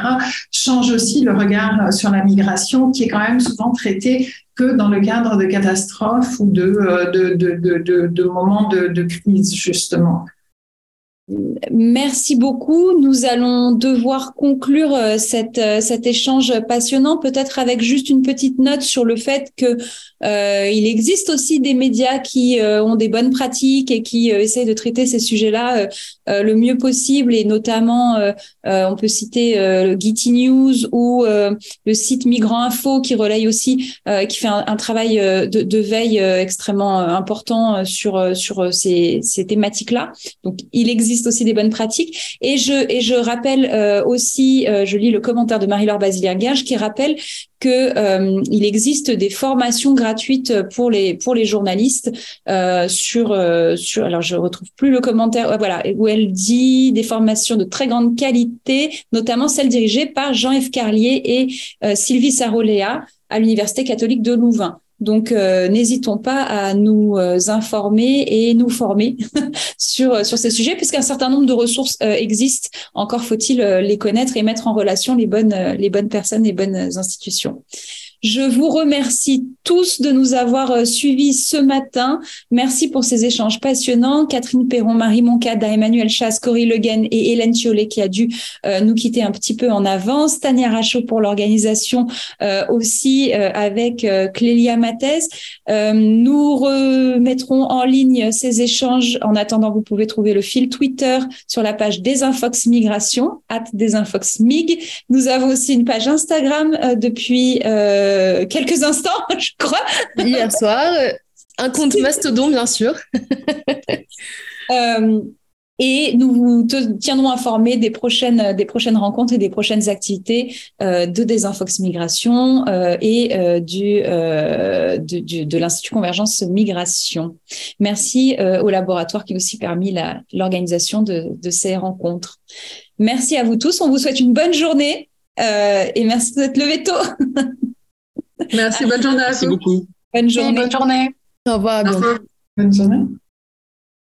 change aussi le regard sur la migration qui est quand même souvent traité que dans le cadre de catastrophes ou de, euh, de, de, de, moments de, crise, justement. Merci beaucoup. Nous allons devoir conclure euh, euh, cet échange passionnant, peut-être avec juste une petite note sur le fait que il existe aussi des médias qui euh, ont des bonnes pratiques et qui euh, essayent de traiter ces sujets-là le mieux possible, et notamment, on peut citer le Getty News ou le site Migrant Info qui relaye aussi, qui fait un, un travail de, de, veille extrêmement important sur sur ces, ces thématiques-là. Donc, il existe aussi des bonnes pratiques. Et je, et je rappelle euh, aussi, euh, je lis le commentaire de Marie-Laure Basilière-Gage qui rappelle que euh, il existe des formations gratuites pour les pour les journalistes euh, sur euh, sur alors je retrouve plus le commentaire voilà où elle dit des formations de très grande qualité notamment celles dirigées par Jean-Yves Carlier et Sylvie Saroléa à l'université catholique de Louvain. Donc, euh, n'hésitons pas à nous euh, informer et nous former sur, sur ces sujets, puisqu'un certain nombre de ressources euh, existent. Encore faut-il les connaître et mettre en relation les bonnes, les bonnes personnes, les bonnes institutions. Je vous remercie tous de nous avoir euh, suivis ce matin. Merci pour ces échanges passionnants. Catherine Perron, Marie Moncada, Emmanuel Chasse, Cory Leguen et Hélène Thiollet qui a dû euh, nous quitter un petit peu en avance. Tania Rachaud pour l'organisation euh, aussi avec Clélia Mathès. nous remettrons en ligne ces échanges. En attendant, vous pouvez trouver le fil Twitter sur la page Desinfox Migration, at Desinfox Mig. Nous avons aussi une page Instagram depuis quelques instants, je crois. Hier soir. Un compte mastodon, bien sûr. euh, Et nous vous tiendrons informés des prochaines, des prochaines rencontres et des prochaines activités euh, de Desinfox Migration euh, et euh, du, de, de l'Institut Convergence Migration. Merci au laboratoire qui a aussi permis l'organisation de, de ces rencontres. Merci à vous tous. On vous souhaite une bonne journée et merci d'être levé tôt. merci, bonne journée à vous. Merci beaucoup. Bonne journée. bonne journée. Au revoir. Bonne journée.